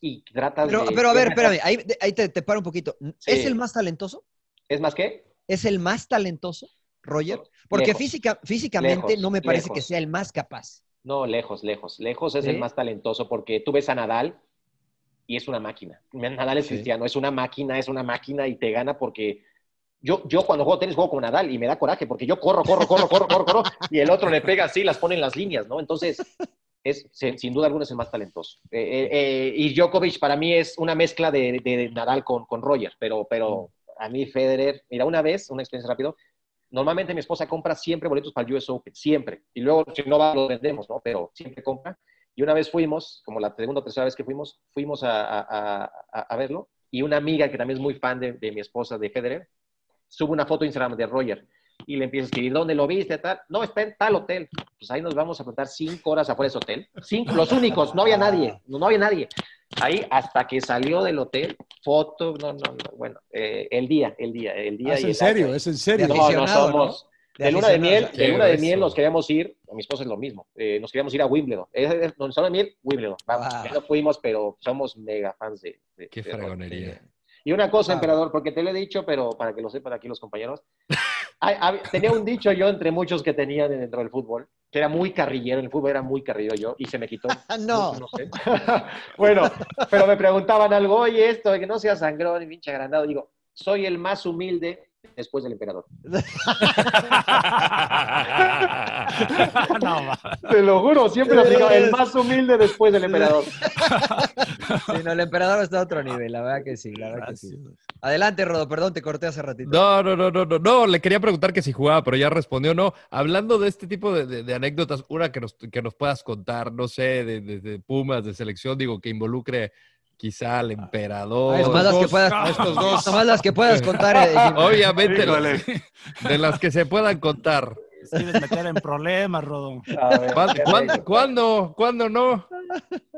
y trata Pero, de... pero a ver, espérame, ahí, ahí te, te paro un poquito. ¿Es el más talentoso? ¿Es más qué? ¿Es el más talentoso, Roger? Porque Lejos. física, físicamente Lejos, no me parece lejos. que sea el más capaz. No, lejos, lejos. Lejos es ¿Sí? el más talentoso porque tú ves a Nadal y es una máquina. Nadal es Sí. cristiano, es una máquina, es una máquina y te gana porque yo, yo cuando juego tenis juego con Nadal y me da coraje porque yo corro, corro, corro, corro, corro, corro y el otro le pega así, las pone en las líneas, ¿no? Entonces, es, sin duda alguna es el más talentoso. Eh, eh, eh, y Djokovic para mí es una mezcla de, de- de Nadal con, con Roger, pero, pero a mí Federer, mira, una vez, una experiencia rápido, normalmente mi esposa compra siempre boletos para el US Open, siempre. Y luego, si no va, lo vendemos, ¿no? Pero siempre compra. Y una vez fuimos, como la segunda o tercera vez que fuimos, fuimos a, a- a- verlo. Y una amiga que también es muy fan de, de mi esposa, de Federer, sube una foto a Instagram de Roger y le empieza a escribir, ¿dónde lo viste? Tal. No, está en tal hotel. Pues ahí nos vamos a plantar cinco horas afuera de ese hotel. Cinco, los únicos, no había nadie, no, no había nadie. Ahí hasta que salió del hotel, foto, no, no, no, bueno, eh, el día, el día, el día. Ah, es y en el serio, año. es en serio. No, no somos. De De luna de miel, de luna de miel nos queríamos ir, a mi esposa es lo mismo, eh, nos queríamos ir a Wimbledon. Eh, eh, Donde está la miel, Wimbledon. Vamos, Wow. ya no fuimos, pero somos mega fans de... de- Qué de- fregonería. y una cosa, Ah. emperador, porque te lo he dicho, pero para que lo sepan aquí los compañeros, tenía un dicho yo entre muchos que tenía dentro del fútbol, que era muy carrillero, en el fútbol era muy carrillero yo, y se me quitó. No. No sé. bueno, pero me preguntaban algo, oye, esto, de que no seas sangrón y pinche agrandado. Digo, soy el más humilde después del emperador. No. Te lo juro, siempre lo digo, el más humilde después del emperador. Sí, no, el emperador está a otro nivel, la verdad que sí, la verdad que sí. Adelante, Rodo, perdón, te corté hace ratito. No, no, no, no, no, no, le quería preguntar que si jugaba, pero ya respondió no. Hablando de este tipo de, de- de anécdotas, una que nos, que nos puedas contar, no sé, de, de- de Pumas, de selección, digo, que involucre quizá al emperador. A estos Nomás las que dos, puedas, estos dos. nomás las que puedas contar. eh. Obviamente, de las que se puedan contar. Quieres meter en problemas, ver, ¿Cuándo, cuándo, cuándo, cuándo no?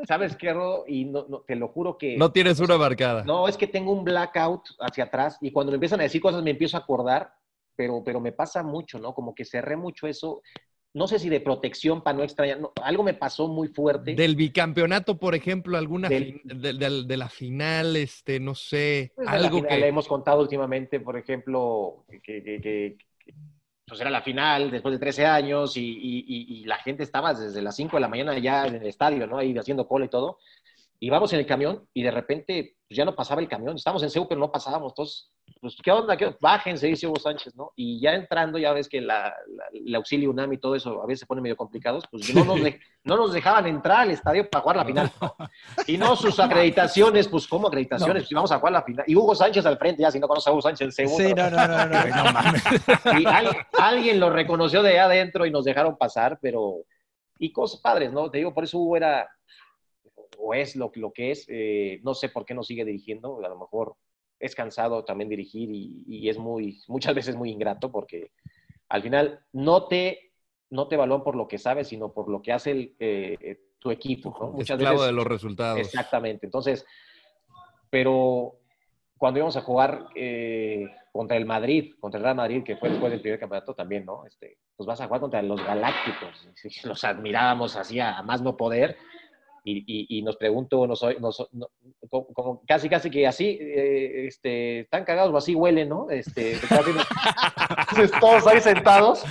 ¿Sabes qué, Rodo? Y no, no, te lo juro que... No tienes una marcada. No, es que tengo un blackout hacia atrás y cuando me empiezan a decir cosas me empiezo a acordar, pero, pero me pasa mucho, ¿no? Como que cerré mucho eso. No sé si de protección para no extrañar. no, algo me pasó muy fuerte. Del bicampeonato, por ejemplo, alguna Del- de, de- de la final, este, no sé, Pues, la algo final, que Le hemos contado últimamente, por ejemplo, que, que- que- que- pues era la final después de 13 años y, y- y- y la gente estaba desde las 5 de la mañana ya en el estadio, ¿no? Ahí haciendo cola y todo. Y vamos en el camión y de repente pues, ya no pasaba el camión. Estábamos en Seúl, pero no pasábamos. Entonces, pues, ¿qué onda? ¿Qué? Bájense, dice Hugo Sánchez, ¿no? Y ya entrando, ya ves que la, la- el auxilio UNAM y todo eso a veces se pone medio complicados, pues no nos, de- no nos dejaban entrar al estadio para jugar la final. Y no sus acreditaciones, pues ¿cómo acreditaciones? Pues íbamos a jugar la final. Y Hugo Sánchez al frente, ya si no conoce a Hugo Sánchez Seúl. Sí, no, no, no, no. No mames. Y al- alguien lo reconoció de allá adentro y nos dejaron pasar, pero. Y cosas padres, ¿no? Te digo, por eso Hugo era. O es lo, lo que es. eh, no sé por qué nos sigue dirigiendo. A lo mejor es cansado también dirigir y, y es muy, muchas veces muy ingrato porque al final no te, no te evalúan por lo que sabes, sino por lo que hace el, eh, tu equipo. ¿no? Muchas Esclavo veces, de los resultados. Exactamente. Entonces, pero cuando íbamos a jugar eh, contra el Madrid, contra el Real Madrid, que fue después del primer campeonato también, ¿no? Este, pues vas a jugar contra los Galácticos. Los admirábamos así a más no poder. Y, y, y nos pregunto, nos, nos, no, como, como, casi, casi que así, eh, este, están cagados o así huelen, ¿no? Este, casi nos, entonces, todos ahí sentados.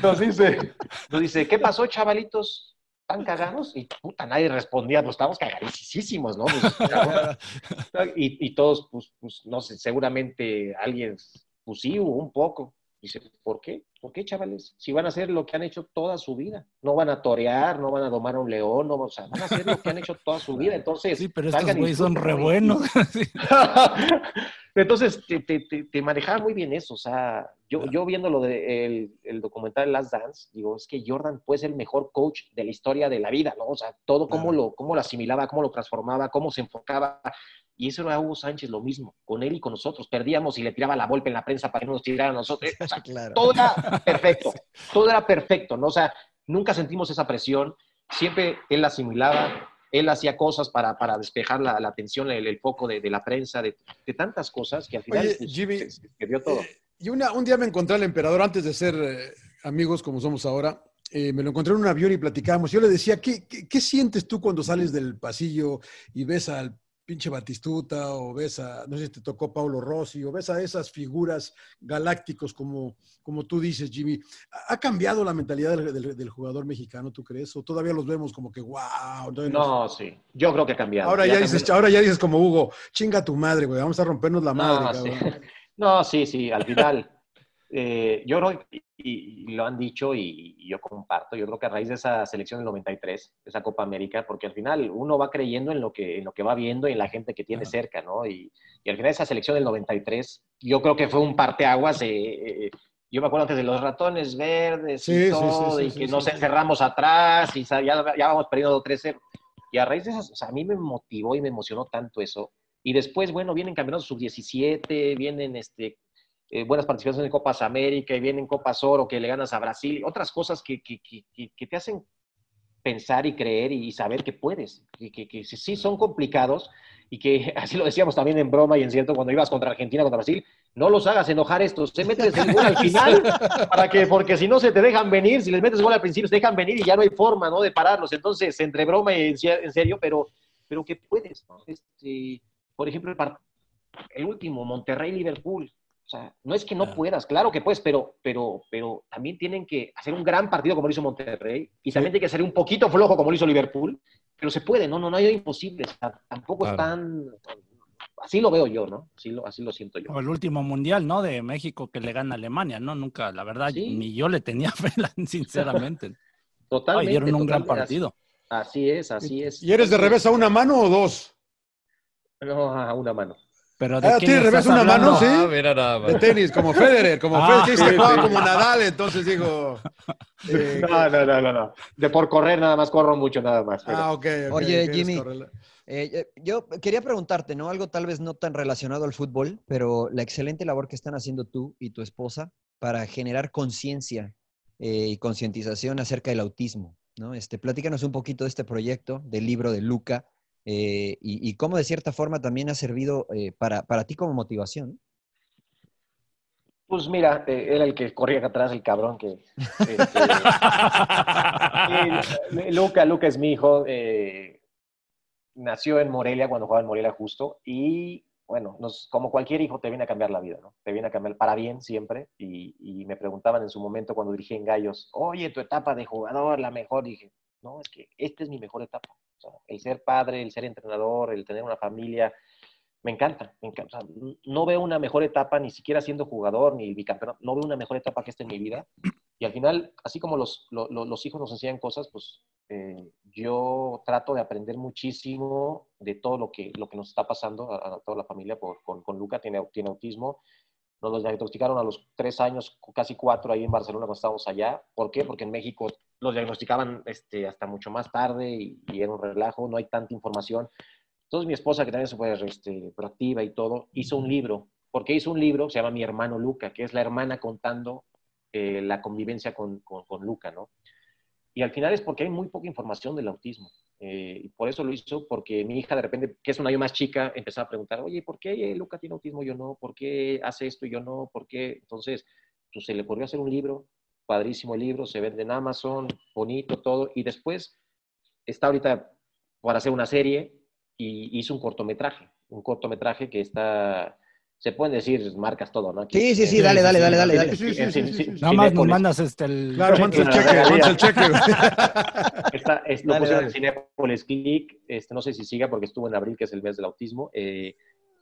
Nos dice, nos dice, ¿qué pasó, chavalitos? ¿Están cagados? Y puta, nadie respondía, pues estamos cagadísimos, ¿no? Pues, y, y, todos, pues, pues, no sé, seguramente alguien, pues sí, un poco. Dice, ¿por qué? ¿Por qué, chavales? Si van a hacer lo que han hecho toda su vida. No van a torear, no van a domar a un león, no, o sea, van a hacer lo que han hecho toda su vida. Entonces, sí, pero estos güeyes son re buenos. Entonces, te, te, te, manejaba muy bien eso. O sea, yo, yo viendo lo de el, el, documental Last Dance, digo, es que Jordan puede ser el mejor coach de la historia de la vida, ¿no? O sea, todo cómo, lo, cómo lo asimilaba, cómo lo transformaba, cómo se enfocaba. Y eso era Hugo Sánchez lo mismo, con él y con nosotros. Perdíamos y le tiraba la golpe en la prensa para que no nos tirara a nosotros. O sea, claro. Todo era perfecto, todo era perfecto, ¿no? O sea, nunca sentimos esa presión. Siempre él asimilaba, él hacía cosas para, para despejar la, la atención, el, el foco de, de, la prensa, de, de, tantas cosas que al final Oye, pues, Jimmy, se, se dio todo. Eh, y una, un día me encontré al emperador antes de ser eh, amigos como somos ahora. Eh, me lo encontré en un avión y platicábamos. Yo le decía, ¿qué, ¿qué, qué, sientes tú cuando sales del pasillo y ves al pinche Batistuta o ves a, no sé si te tocó Paulo Rossi o ves a esas figuras galácticos como, como tú dices, Jimmy. ¿Ha cambiado la mentalidad del, del, del jugador mexicano, tú crees? ¿O todavía los vemos como que, wow? No, no, sí. Yo creo que ha cambiado. Ahora ya, ya dices, ahora ya dices como Hugo, chinga tu madre, güey, vamos a rompernos la madre. Sí. no sí, sí, al final. Eh, yo creo, y, y, lo han dicho y, y, yo comparto, yo creo que a raíz de esa selección del 93, esa Copa América, porque al final uno va creyendo en lo que, en lo que va viendo y en la gente que tiene cerca, ¿no? Y, y, al final esa selección del 93, yo creo que fue un parteaguas. Eh, eh, yo me acuerdo antes de los ratones verdes sí, y todo, sí, sí, y que nos encerramos atrás y ya, ya vamos perdiendo 3-0. Y a raíz de eso, o sea, a mí me motivó y me emocionó tanto eso. Y después, bueno, vienen campeonatos sub-17, vienen este, eh, buenas participaciones en Copas América y vienen Copas Oro que le ganas a Brasil, otras cosas que, que, que, que te hacen pensar y creer y saber que puedes, que, sí son complicados y que así lo decíamos también en broma y en cierto cuando ibas contra Argentina, contra Brasil, no los hagas enojar estos, se metes el gol al final, para que, porque si no se te dejan venir, si les metes gol al principio se dejan venir y ya no hay forma ¿no? de pararlos, entonces entre broma y en serio, pero, pero que puedes, ¿no? este, por ejemplo, el, el último, Monterrey-Liverpool, o sea, no es que no puedas, claro que puedes, pero, pero, pero también tienen que hacer un gran partido como lo hizo Monterrey y también tiene que ser un poquito flojo como lo hizo Liverpool, pero se puede, no, no, no hay imposible, o sea, tampoco claro. están, así lo veo yo, ¿no? Así lo, así lo siento yo. O el último mundial, ¿no? De México que le gana a Alemania, ¿no? Nunca, la verdad, sí. ni yo le tenía fe, sinceramente. Totalmente. Ay, dieron un totalmente, gran partido. Así es, así es. ¿Y eres de revés a una mano o dos? No, a una mano. Pero de ah, quién ¿tienes revés una hablando? mano, sí? Ah, mira nada más. De tenis, como Federer, como Ah, Federer, que sí, jugaba sí. como Nadal, entonces digo... eh, No, no, no, no, no. De por correr nada más corro mucho nada más. pero- ah, ok, ok, Oye, Jimmy. Eh, eh, yo quería preguntarte, ¿no? Algo tal vez no tan relacionado al fútbol, pero la excelente labor que están haciendo tú y tu esposa para generar conciencia eh, y concientización acerca del autismo, ¿no? Este, platícanos un poquito de este proyecto, del libro de Luca, eh, y, y cómo de cierta forma también ha servido eh, para, para ti como motivación. Pues mira, eh, era el que corría atrás, el cabrón que... este, y Luca, Luca es mi hijo. eh, nació en Morelia cuando jugaba en Morelia justo y bueno, nos, como cualquier hijo te viene a cambiar la vida, ¿no? Te viene a cambiar para bien siempre y, y me preguntaban en su momento cuando dirigí en Gallos, oye, tu etapa de jugador, la mejor, dije, no, es que esta es mi mejor etapa. El ser padre, el ser entrenador, el tener una familia, me encanta, me encanta. No veo una mejor etapa ni siquiera siendo jugador ni bicampeón, no veo una mejor etapa que esta en mi vida. Y al final, así como los, los, los hijos nos enseñan cosas, pues eh, yo trato de aprender muchísimo de todo lo que, lo que nos está pasando a, toda la familia. Con, con, Luca tiene, tiene autismo. Nos lo diagnosticaron a los tres años, casi cuatro, ahí en Barcelona cuando estábamos allá. ¿Por qué? Porque en México los diagnosticaban este, hasta mucho más tarde y, y era un relajo, no hay tanta información. Entonces mi esposa, que también se fue este, proactiva y todo, hizo un libro. ¿Por qué hizo un libro? Se llama Mi hermano Luca, que es la hermana contando eh, la convivencia con, con, con Luca, ¿no? Y al final es porque hay muy poca información del autismo. Eh, y por eso lo hizo, porque mi hija de repente, que es un año más chica, empezaba a preguntar, oye, ¿por qué Luca tiene autismo y yo no? ¿Por qué hace esto y yo no? ¿Por qué? Entonces, pues, se le ocurrió hacer un libro, padrísimo el libro, se vende en Amazon, bonito todo, y después está ahorita para hacer una serie y hizo un cortometraje, un cortometraje que está se pueden decir marcas todo, ¿no? Aquí, sí, sí, sí, dale, dale, dale, dale, dale. Sí, sí, sí, Nada más nos mandas este el Claro, mandas el cheque, mandas el cheque. Esta, es, lo pusieron en Cinepolis Click, este, no sé si siga porque estuvo en abril, que es el mes del autismo. Eh,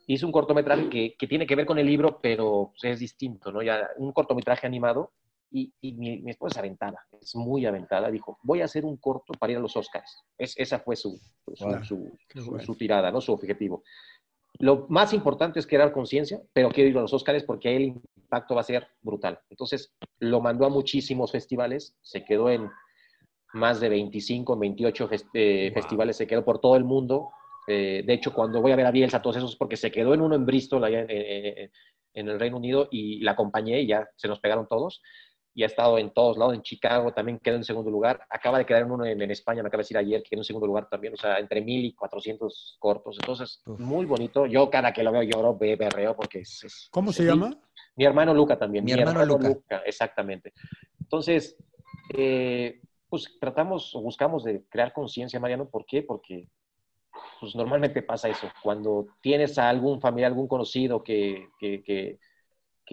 hizo un cortometraje que, que, tiene que ver con el libro, pero pues, es distinto, ¿no? Ya un cortometraje animado y, y mi, mi, esposa es aventada, es muy aventada. Dijo, voy a hacer un corto para ir a los Oscars. Es, esa fue su, su, wow, su, su, su tirada, ¿no? Su objetivo. Lo más importante es crear conciencia, pero quiero ir a los Óscares porque el impacto va a ser brutal. Entonces, lo mandó a muchísimos festivales, se quedó en más de 25, 28 fest eh, wow. festivales, se quedó por todo el mundo. Eh, de hecho, cuando voy a ver a Bielsa, todos esos, porque se quedó en uno en Bristol, allá en, en, en el Reino Unido, y la acompañé y ya se nos pegaron todos y ha estado en todos lados, en Chicago también quedó en segundo lugar, acaba de quedar en uno en, en España, me acaba de decir ayer que quedó en segundo lugar también, o sea, entre mil y cuatrocientos cortos, entonces, Uf. muy bonito, yo cada que lo veo lloro, berreo, porque es... es ¿Cómo se mi, llama? Mi hermano Luca también, mi, mi hermano, hermano Luca. Luca. exactamente. Entonces, eh, pues tratamos o buscamos de crear conciencia, Mariano, ¿por qué? Porque pues normalmente pasa eso, cuando tienes a algún familiar, algún conocido que, que, que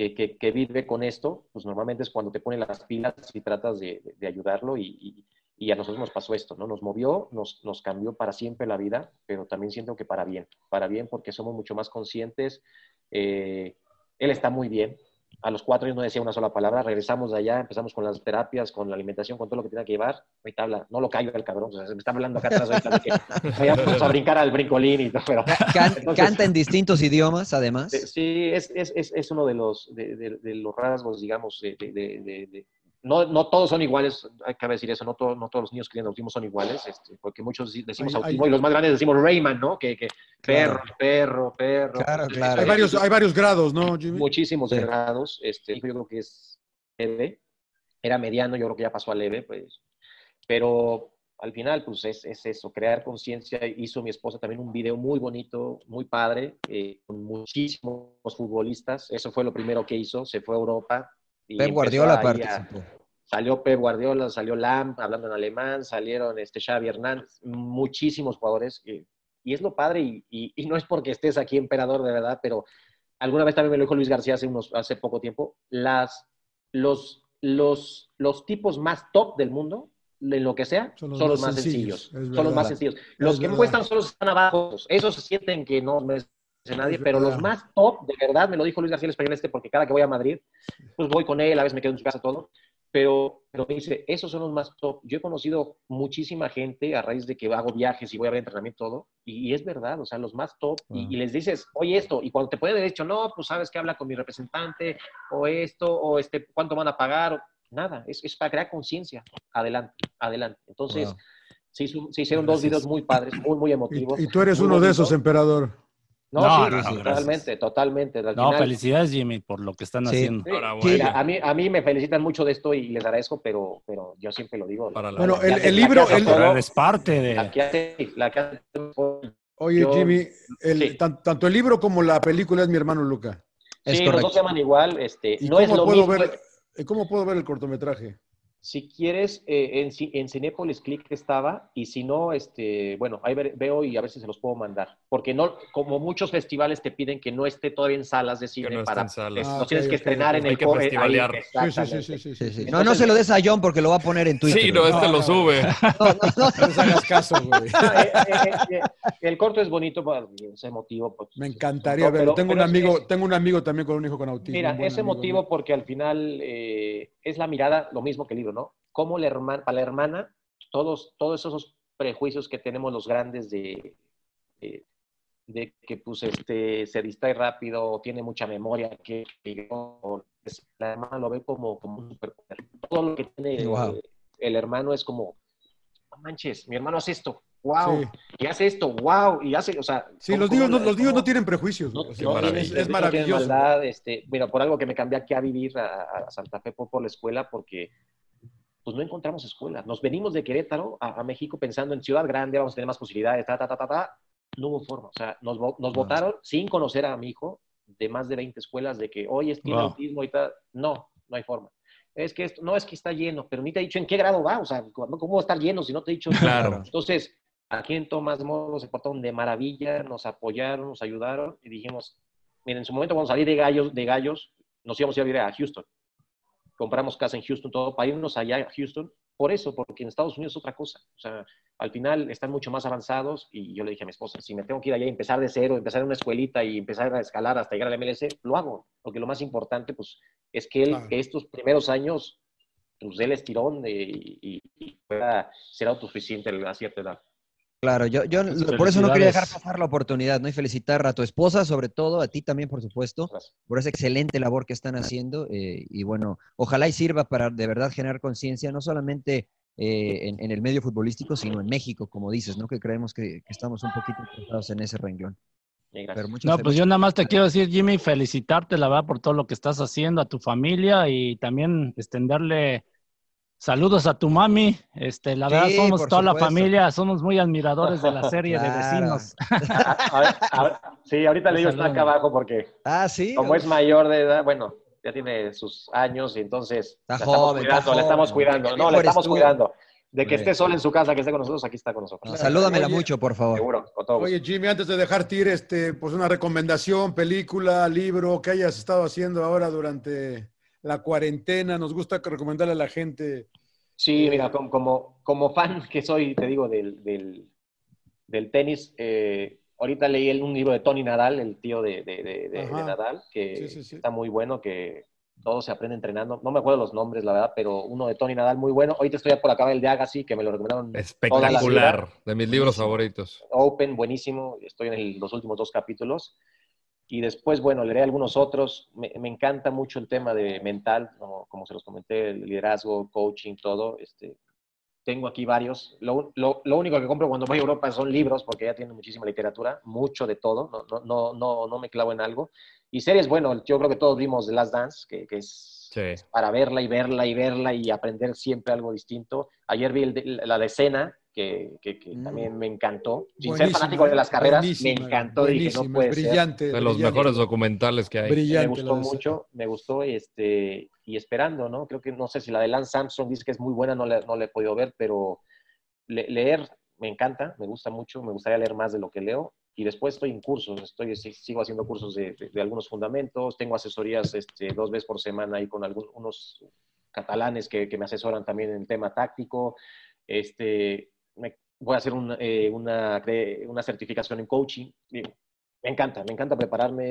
que, que, que, vive con esto, pues normalmente es cuando te ponen las pilas y tratas de, ayudarlo y, y, y, a nosotros nos pasó esto, ¿no? Nos movió, nos, nos, cambió para siempre la vida, pero también siento que para bien, para bien porque somos mucho más conscientes. Eh, él está muy bien. A los cuatro años no decía una sola palabra, regresamos de allá, empezamos con las terapias, con la alimentación, con todo lo que tenía que llevar. Ahorita habla, no lo callo el cabrón, o sea, se me está hablando acá atrás ahorita de que me a brincar al brincolín y todo, pero... Can, entonces, canta en distintos idiomas, además. Sí, es, es, es, es uno de los, de, de, de, los rasgos, digamos, de, de no, no, todos son iguales, hay que decir eso, no, todo, no todos los niños que tienen autismo son iguales, este, porque muchos decimos hay, autismo hay, y los más grandes decimos Rayman, ¿no? Que, que perro, claro. perro, perro. Claro, claro. Hay varios, hay varios grados, ¿no, Jimmy? Muchísimos sí. grados. Este, yo creo que es leve, era mediano, yo creo que ya pasó a leve, pues. Pero al final, pues es, es eso, crear conciencia. Hizo mi esposa también un video muy bonito, muy padre, eh, con muchísimos futbolistas. Eso fue lo primero que hizo. Se fue a Europa, Pep Guardiola participó. Salió Pep Guardiola, salió Lam, hablando en alemán, salieron este Xavi Hernández, muchísimos jugadores. Y, y es lo padre, y, y, y, no es porque estés aquí, emperador, de verdad, pero alguna vez también me lo dijo Luis García hace, unos, hace poco tiempo, las, los, los, los tipos más top del mundo, en lo que sea, son los, son los más sencillos. sencillos. Son los más sencillos. Los es que cuestan que están abajo. Esos se sienten que no nadie, pero los más top, de verdad, me lo dijo Luis García el español este, porque cada que voy a Madrid, pues voy con él, a veces me quedo en su casa todo, pero, pero me dice, esos son los más top. Yo he conocido muchísima gente a raíz de que hago viajes y voy a ver entrenamiento todo, y, y es verdad, o sea, los más top, uh -huh. y, y, les dices, oye esto, y cuando te pueden haber dicho, no, pues sabes que habla con mi representante, o esto, o este, cuánto van a pagar, o, nada, es, es para crear conciencia, adelante, adelante. Entonces, wow. se, hizo, se, hicieron Gracias. dos videos muy padres, muy, muy emotivos. Y, y tú eres uno bonitos. de esos, emperador. No, no, sí, no, sí, totalmente, totalmente. Al no, final, felicidades, Jimmy, por lo que están sí, haciendo. Sí, a, mí, a mí me felicitan mucho de esto y les agradezco, pero, pero yo siempre lo digo. Para la, bueno, el, el libro... El, todo, es parte de... La que hace, la que hace, Oye, yo, Jimmy, el, tan, tanto el libro como la película es mi hermano Luca. Es sí, correcto. los dos se llaman igual. Este, ¿Y no cómo es lo puedo mismo. Ver, ¿Cómo puedo ver el cortometraje? Si quieres, eh, en, en Cinépolis Click estaba, y si no, este, bueno, ahí veo y a ver si se los puedo mandar. Porque no, como muchos festivales te piden que no esté todavía en salas de cine no para. Salas. Ah, no tienes okay, que estrenar okay. en el que festivalear. Ahí, sí, sí, sí, sí, sí, sí. No, no se lo des a John porque lo va a poner en Twitter. Sí, no, este no, lo sube. No, no, no, les hagas caso, güey. Eh, eh, eh, el corto es bonito, es emotivo. Pues, Me encantaría verlo. Tengo, un amigo, es, tengo un amigo también con un hijo con autismo. Mira, es emotivo porque al final es la mirada, lo mismo que el libro, ¿no? cómo la hermana, para la hermana, todos, todos esos prejuicios que tenemos los grandes de, de, de que pues, este, se distrae rápido, tiene mucha memoria, que, que la hermana lo ve como, como un superpoder. Todo lo que tiene wow. el, el, hermano es como, no manches, mi hermano hace esto. wow, Sí. y hace esto, wow, y hace, o sea... Sí, ¿cómo- los niños, cómo- no, los niños cómo- no tienen prejuicios. no, es- es, no maravilloso. maldad, este, mira, por algo que me cambié aquí a vivir a, a Santa Fe por, por la escuela, porque pues no encontramos escuela. Nos venimos de Querétaro a, a México pensando en ciudad grande, vamos a tener más posibilidades, ta, ta, ta, ta, ta. No hubo forma. O sea, nos, nos votaron sin conocer a mi hijo de más de 20 escuelas de que, oye, tiene Wow. autismo y tal. No, no hay forma. Es que esto, no es que está lleno, pero ni te he dicho en qué grado va. O sea, ¿cómo cómo va a estar lleno si no te he dicho? Claro. Entonces, aquí en Tomás Modo se portaron de maravilla, nos apoyaron, nos ayudaron y dijimos, miren, en su momento cuando salí de gallos, de gallos, nos íbamos a ir a Houston. Compramos casa en Houston, todo para irnos allá a Houston. Por eso, porque en Estados Unidos es otra cosa. O sea, al final están mucho más avanzados y yo le dije a mi esposa, si me tengo que ir allá y empezar de cero, empezar en una escuelita y empezar a escalar hasta llegar al MLS, lo hago. Porque lo más importante, pues, es que él, Claro. que estos primeros años, pues, él estirón de, y, y pueda ser autosuficiente a cierta edad. Claro, yo, yo por eso no quería dejar pasar la oportunidad, ¿no? Y felicitar a tu esposa, sobre todo, a ti también, por supuesto, por esa excelente labor que están haciendo. eh, y bueno, ojalá y sirva para de verdad generar conciencia, no solamente eh, en, en el medio futbolístico, sino en México, como dices, ¿no? Que creemos que, que estamos un poquito interesados en ese renglón. Pero muchas No, pues yo nada más te quiero decir, Jimmy, felicitarte, la verdad, por todo lo que estás haciendo a tu familia y también extenderle saludos a tu mami. Este, la Sí, verdad, somos toda la familia, somos muy admiradores de la serie de vecinos. A ver, a ver, sí, ahorita le digo está acá abajo porque Ah, sí. como es mayor de edad, bueno, ya tiene sus años y entonces Está la estamos joven, cuidando, la estamos cuidando, no, la estamos tú. cuidando. De que esté sola en su casa, que esté con nosotros, aquí está con nosotros. Salúdamela Oye, mucho, por favor. Seguro, con todo gusto. Oye, Jimmy, antes de dejar tir, este, pues una recomendación, película, libro, que hayas estado haciendo ahora durante la cuarentena. Nos gusta recomendarle a la gente. Sí, mira, como, como, como fan que soy, te digo, del, del, del tenis, eh, ahorita leí el- un libro de Tony Nadal, el tío de, de- de- de- Ajá. de Nadal, que Sí, sí, sí. está muy bueno, que todo se aprende entrenando. No me acuerdo los nombres, la verdad, pero uno de Tony Nadal muy bueno. Ahorita estoy por acabar el de Agassi, que me lo recomendaron. toda la Espectacular, de mis libros favoritos. Open, buenísimo. Estoy en el- los últimos dos capítulos. Y después, bueno, leeré algunos otros. Me, me encanta mucho el tema de mental, como, como se los comenté, el liderazgo, coaching, todo. Este, tengo aquí varios. Lo, lo- lo único que compro cuando voy a Europa son libros, porque ya tienen muchísima literatura, mucho de todo. No, no, no, no, no me clavo en algo. Y series, bueno, yo creo que todos vimos The Last Dance, que, que es Sí. para verla y verla y verla y aprender siempre algo distinto. Ayer vi el la de Que, que- que también me encantó. Sin ser Buenísima, fanático de las carreras, me encantó. Dije, no puede ser. brillante, De los brillante. mejores documentales que hay. Brillante. Me gustó mucho, me gustó este, y esperando, ¿no? Creo que no sé si la de Lance Armstrong dice que es muy buena, no la, no la he podido ver, pero le- leer me encanta, me gusta mucho, me gustaría leer más de lo que leo. Y después estoy en cursos, estoy, sigo haciendo cursos de, de- de algunos fundamentos, tengo asesorías este, dos veces por semana ahí con algunos catalanes que, que me asesoran también en el tema táctico. Este, voy a hacer un, eh, una, una certificación en coaching. Me encanta, me encanta prepararme,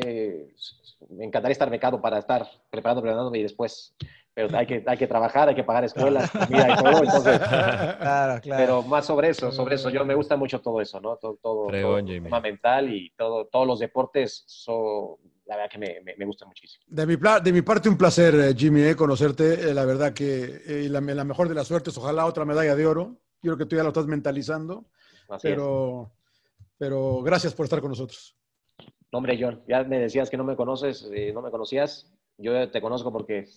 me encantaría estar becado para estar preparando, preparándome y después, pero hay que, hay que trabajar, hay que pagar escuelas, comida y todo, entonces, Claro, claro. pero más sobre eso, sobre eso, yo me gusta mucho todo eso, ¿no? Todo, todo, todo el tema mental y todo, todos los deportes, son, la verdad que me, me, me gustan muchísimo. De mi, de mi parte, un placer, eh, Jimmy, eh, conocerte. Eh, la verdad que eh, la, la mejor de las suertes, ojalá otra medalla de oro. Yo creo que tú ya lo estás mentalizando. Así es. pero, pero gracias por estar con nosotros. No, hombre, John, ya me decías que no me conoces, eh, no me conocías. Yo te conozco porque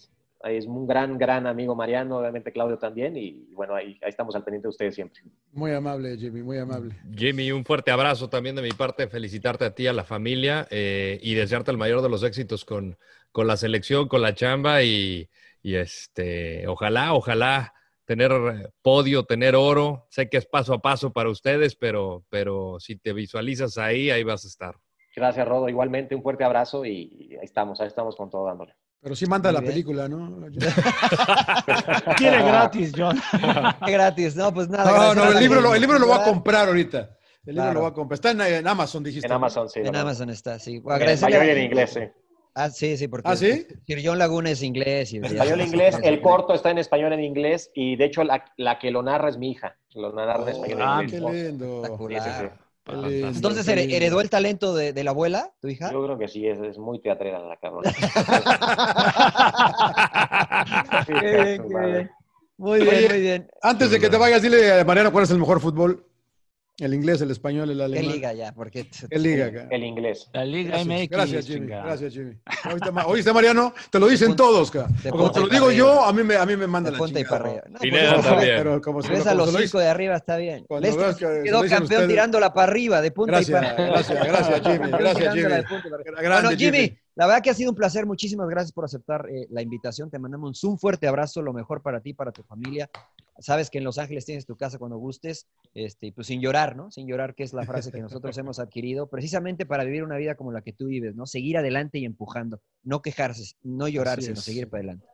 es un gran, gran amigo Mariano, obviamente Claudio también, y bueno, ahí, ahí estamos al pendiente de ustedes siempre. Muy amable, Jimmy, muy amable. Jimmy, un fuerte abrazo también de mi parte, felicitarte a ti, a la familia eh, y desearte el mayor de los éxitos con, con la selección, con la chamba y, y, este, ojalá, ojalá tener eh, podio, tener oro. Sé que es paso a paso para ustedes, pero, pero si te visualizas ahí, ahí vas a estar. Gracias, Rodo. Igualmente, un fuerte abrazo y ahí estamos, ahí estamos con todo dándole. Pero sí manda Muy la bien. película, ¿no? Quiere gratis, John. Gratis, no, pues nada. No, no, el libro, lo, el libro lo voy a comprar ahorita. El libro Claro. lo voy a comprar. Está en, en Amazon, dijiste. En. Amazon, sí. En Amazon está, sí. En español y a- en inglés, sí. Ah, sí, sí, porque ¿Ah, sí? Sir John Laguna es inglés. Y Español e inglés, el corto está en español en inglés y de hecho la, la que lo narra es mi hija. Lo narra en español Ah, en qué inglés. lindo. Sí, sí, sí. Qué lindo, Entonces, qué ¿here- lindo. ¿heredó el talento de, de la abuela, tu hija? Yo creo que sí, es, es muy teatrera la cabrona. Qué qué. Muy bien, Oye, muy bien. Antes de que te vayas, dile a Mariano cuál es el mejor fútbol. El inglés, el español, el ¿Qué alemán. liga ya? Porque ¿Qué liga acá? El inglés. La Liga Gracias, MX. gracias, Jimmy. chingada. Gracias, Jimmy. ¿Oíste, Ma- ¿Oíste, Mariano? Te lo dicen todos, ca. de Como te lo y digo para yo, a mí me, a mí me manda De la punta y chingada. para arriba. No, Pineda pues, también. Pero como lo- a los cinco de arriba, está bien. Lester que quedó campeón ustedes- tirándola para arriba, de punta y Gracias, para arriba. gracias, gracias, Jimmy. Gracias, Jimmy. y para Bueno, Jimmy. La verdad que ha sido un placer. Muchísimas gracias por aceptar eh, la invitación. Te mandamos un fuerte abrazo, lo mejor para ti, para tu familia. Sabes que en Los Ángeles tienes tu casa cuando gustes, este, y pues sin llorar, ¿no? Sin llorar, que es la frase que nosotros hemos adquirido, precisamente para vivir una vida como la que tú vives, ¿no? Seguir adelante y empujando, no quejarse, no llorar, Así sino es. seguir para adelante.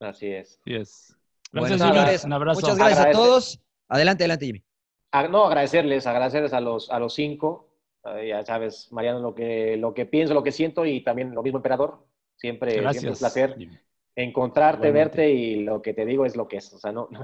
Así es. Así es. Bueno, Gracias, Jimmy. señores, Un abrazo. muchas gracias a todos. Adelante, adelante, Jimmy. Ah, no, agradecerles, agradecerles a los, a los cinco. Ya sabes, Mariano, lo que, lo que pienso, lo que siento y también lo mismo, Emperador. Siempre, siempre Gracias. un placer encontrarte, Igualmente. verte y lo que te digo es lo que es. O sea, no, no,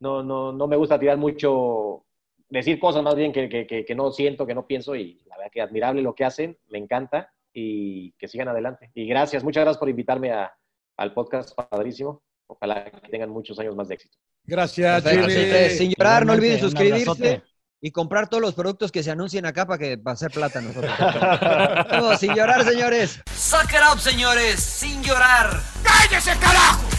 no, no, no me gusta tirar mucho, decir cosas más bien que, que, que, que no siento, que no pienso y la verdad que admirable lo que hacen, me encanta y que sigan adelante. Y gracias, muchas gracias por invitarme a, al podcast, padrísimo. Ojalá que tengan muchos años más de éxito. Gracias, ustedes, sin llorar, no olviden suscribirse abrazote. Y comprar todos los productos que se anuncien acá para que va a ser plata nosotros. Vamos, sin llorar, señores. Suck it up, señores, sin llorar. ¡Cállese, carajo!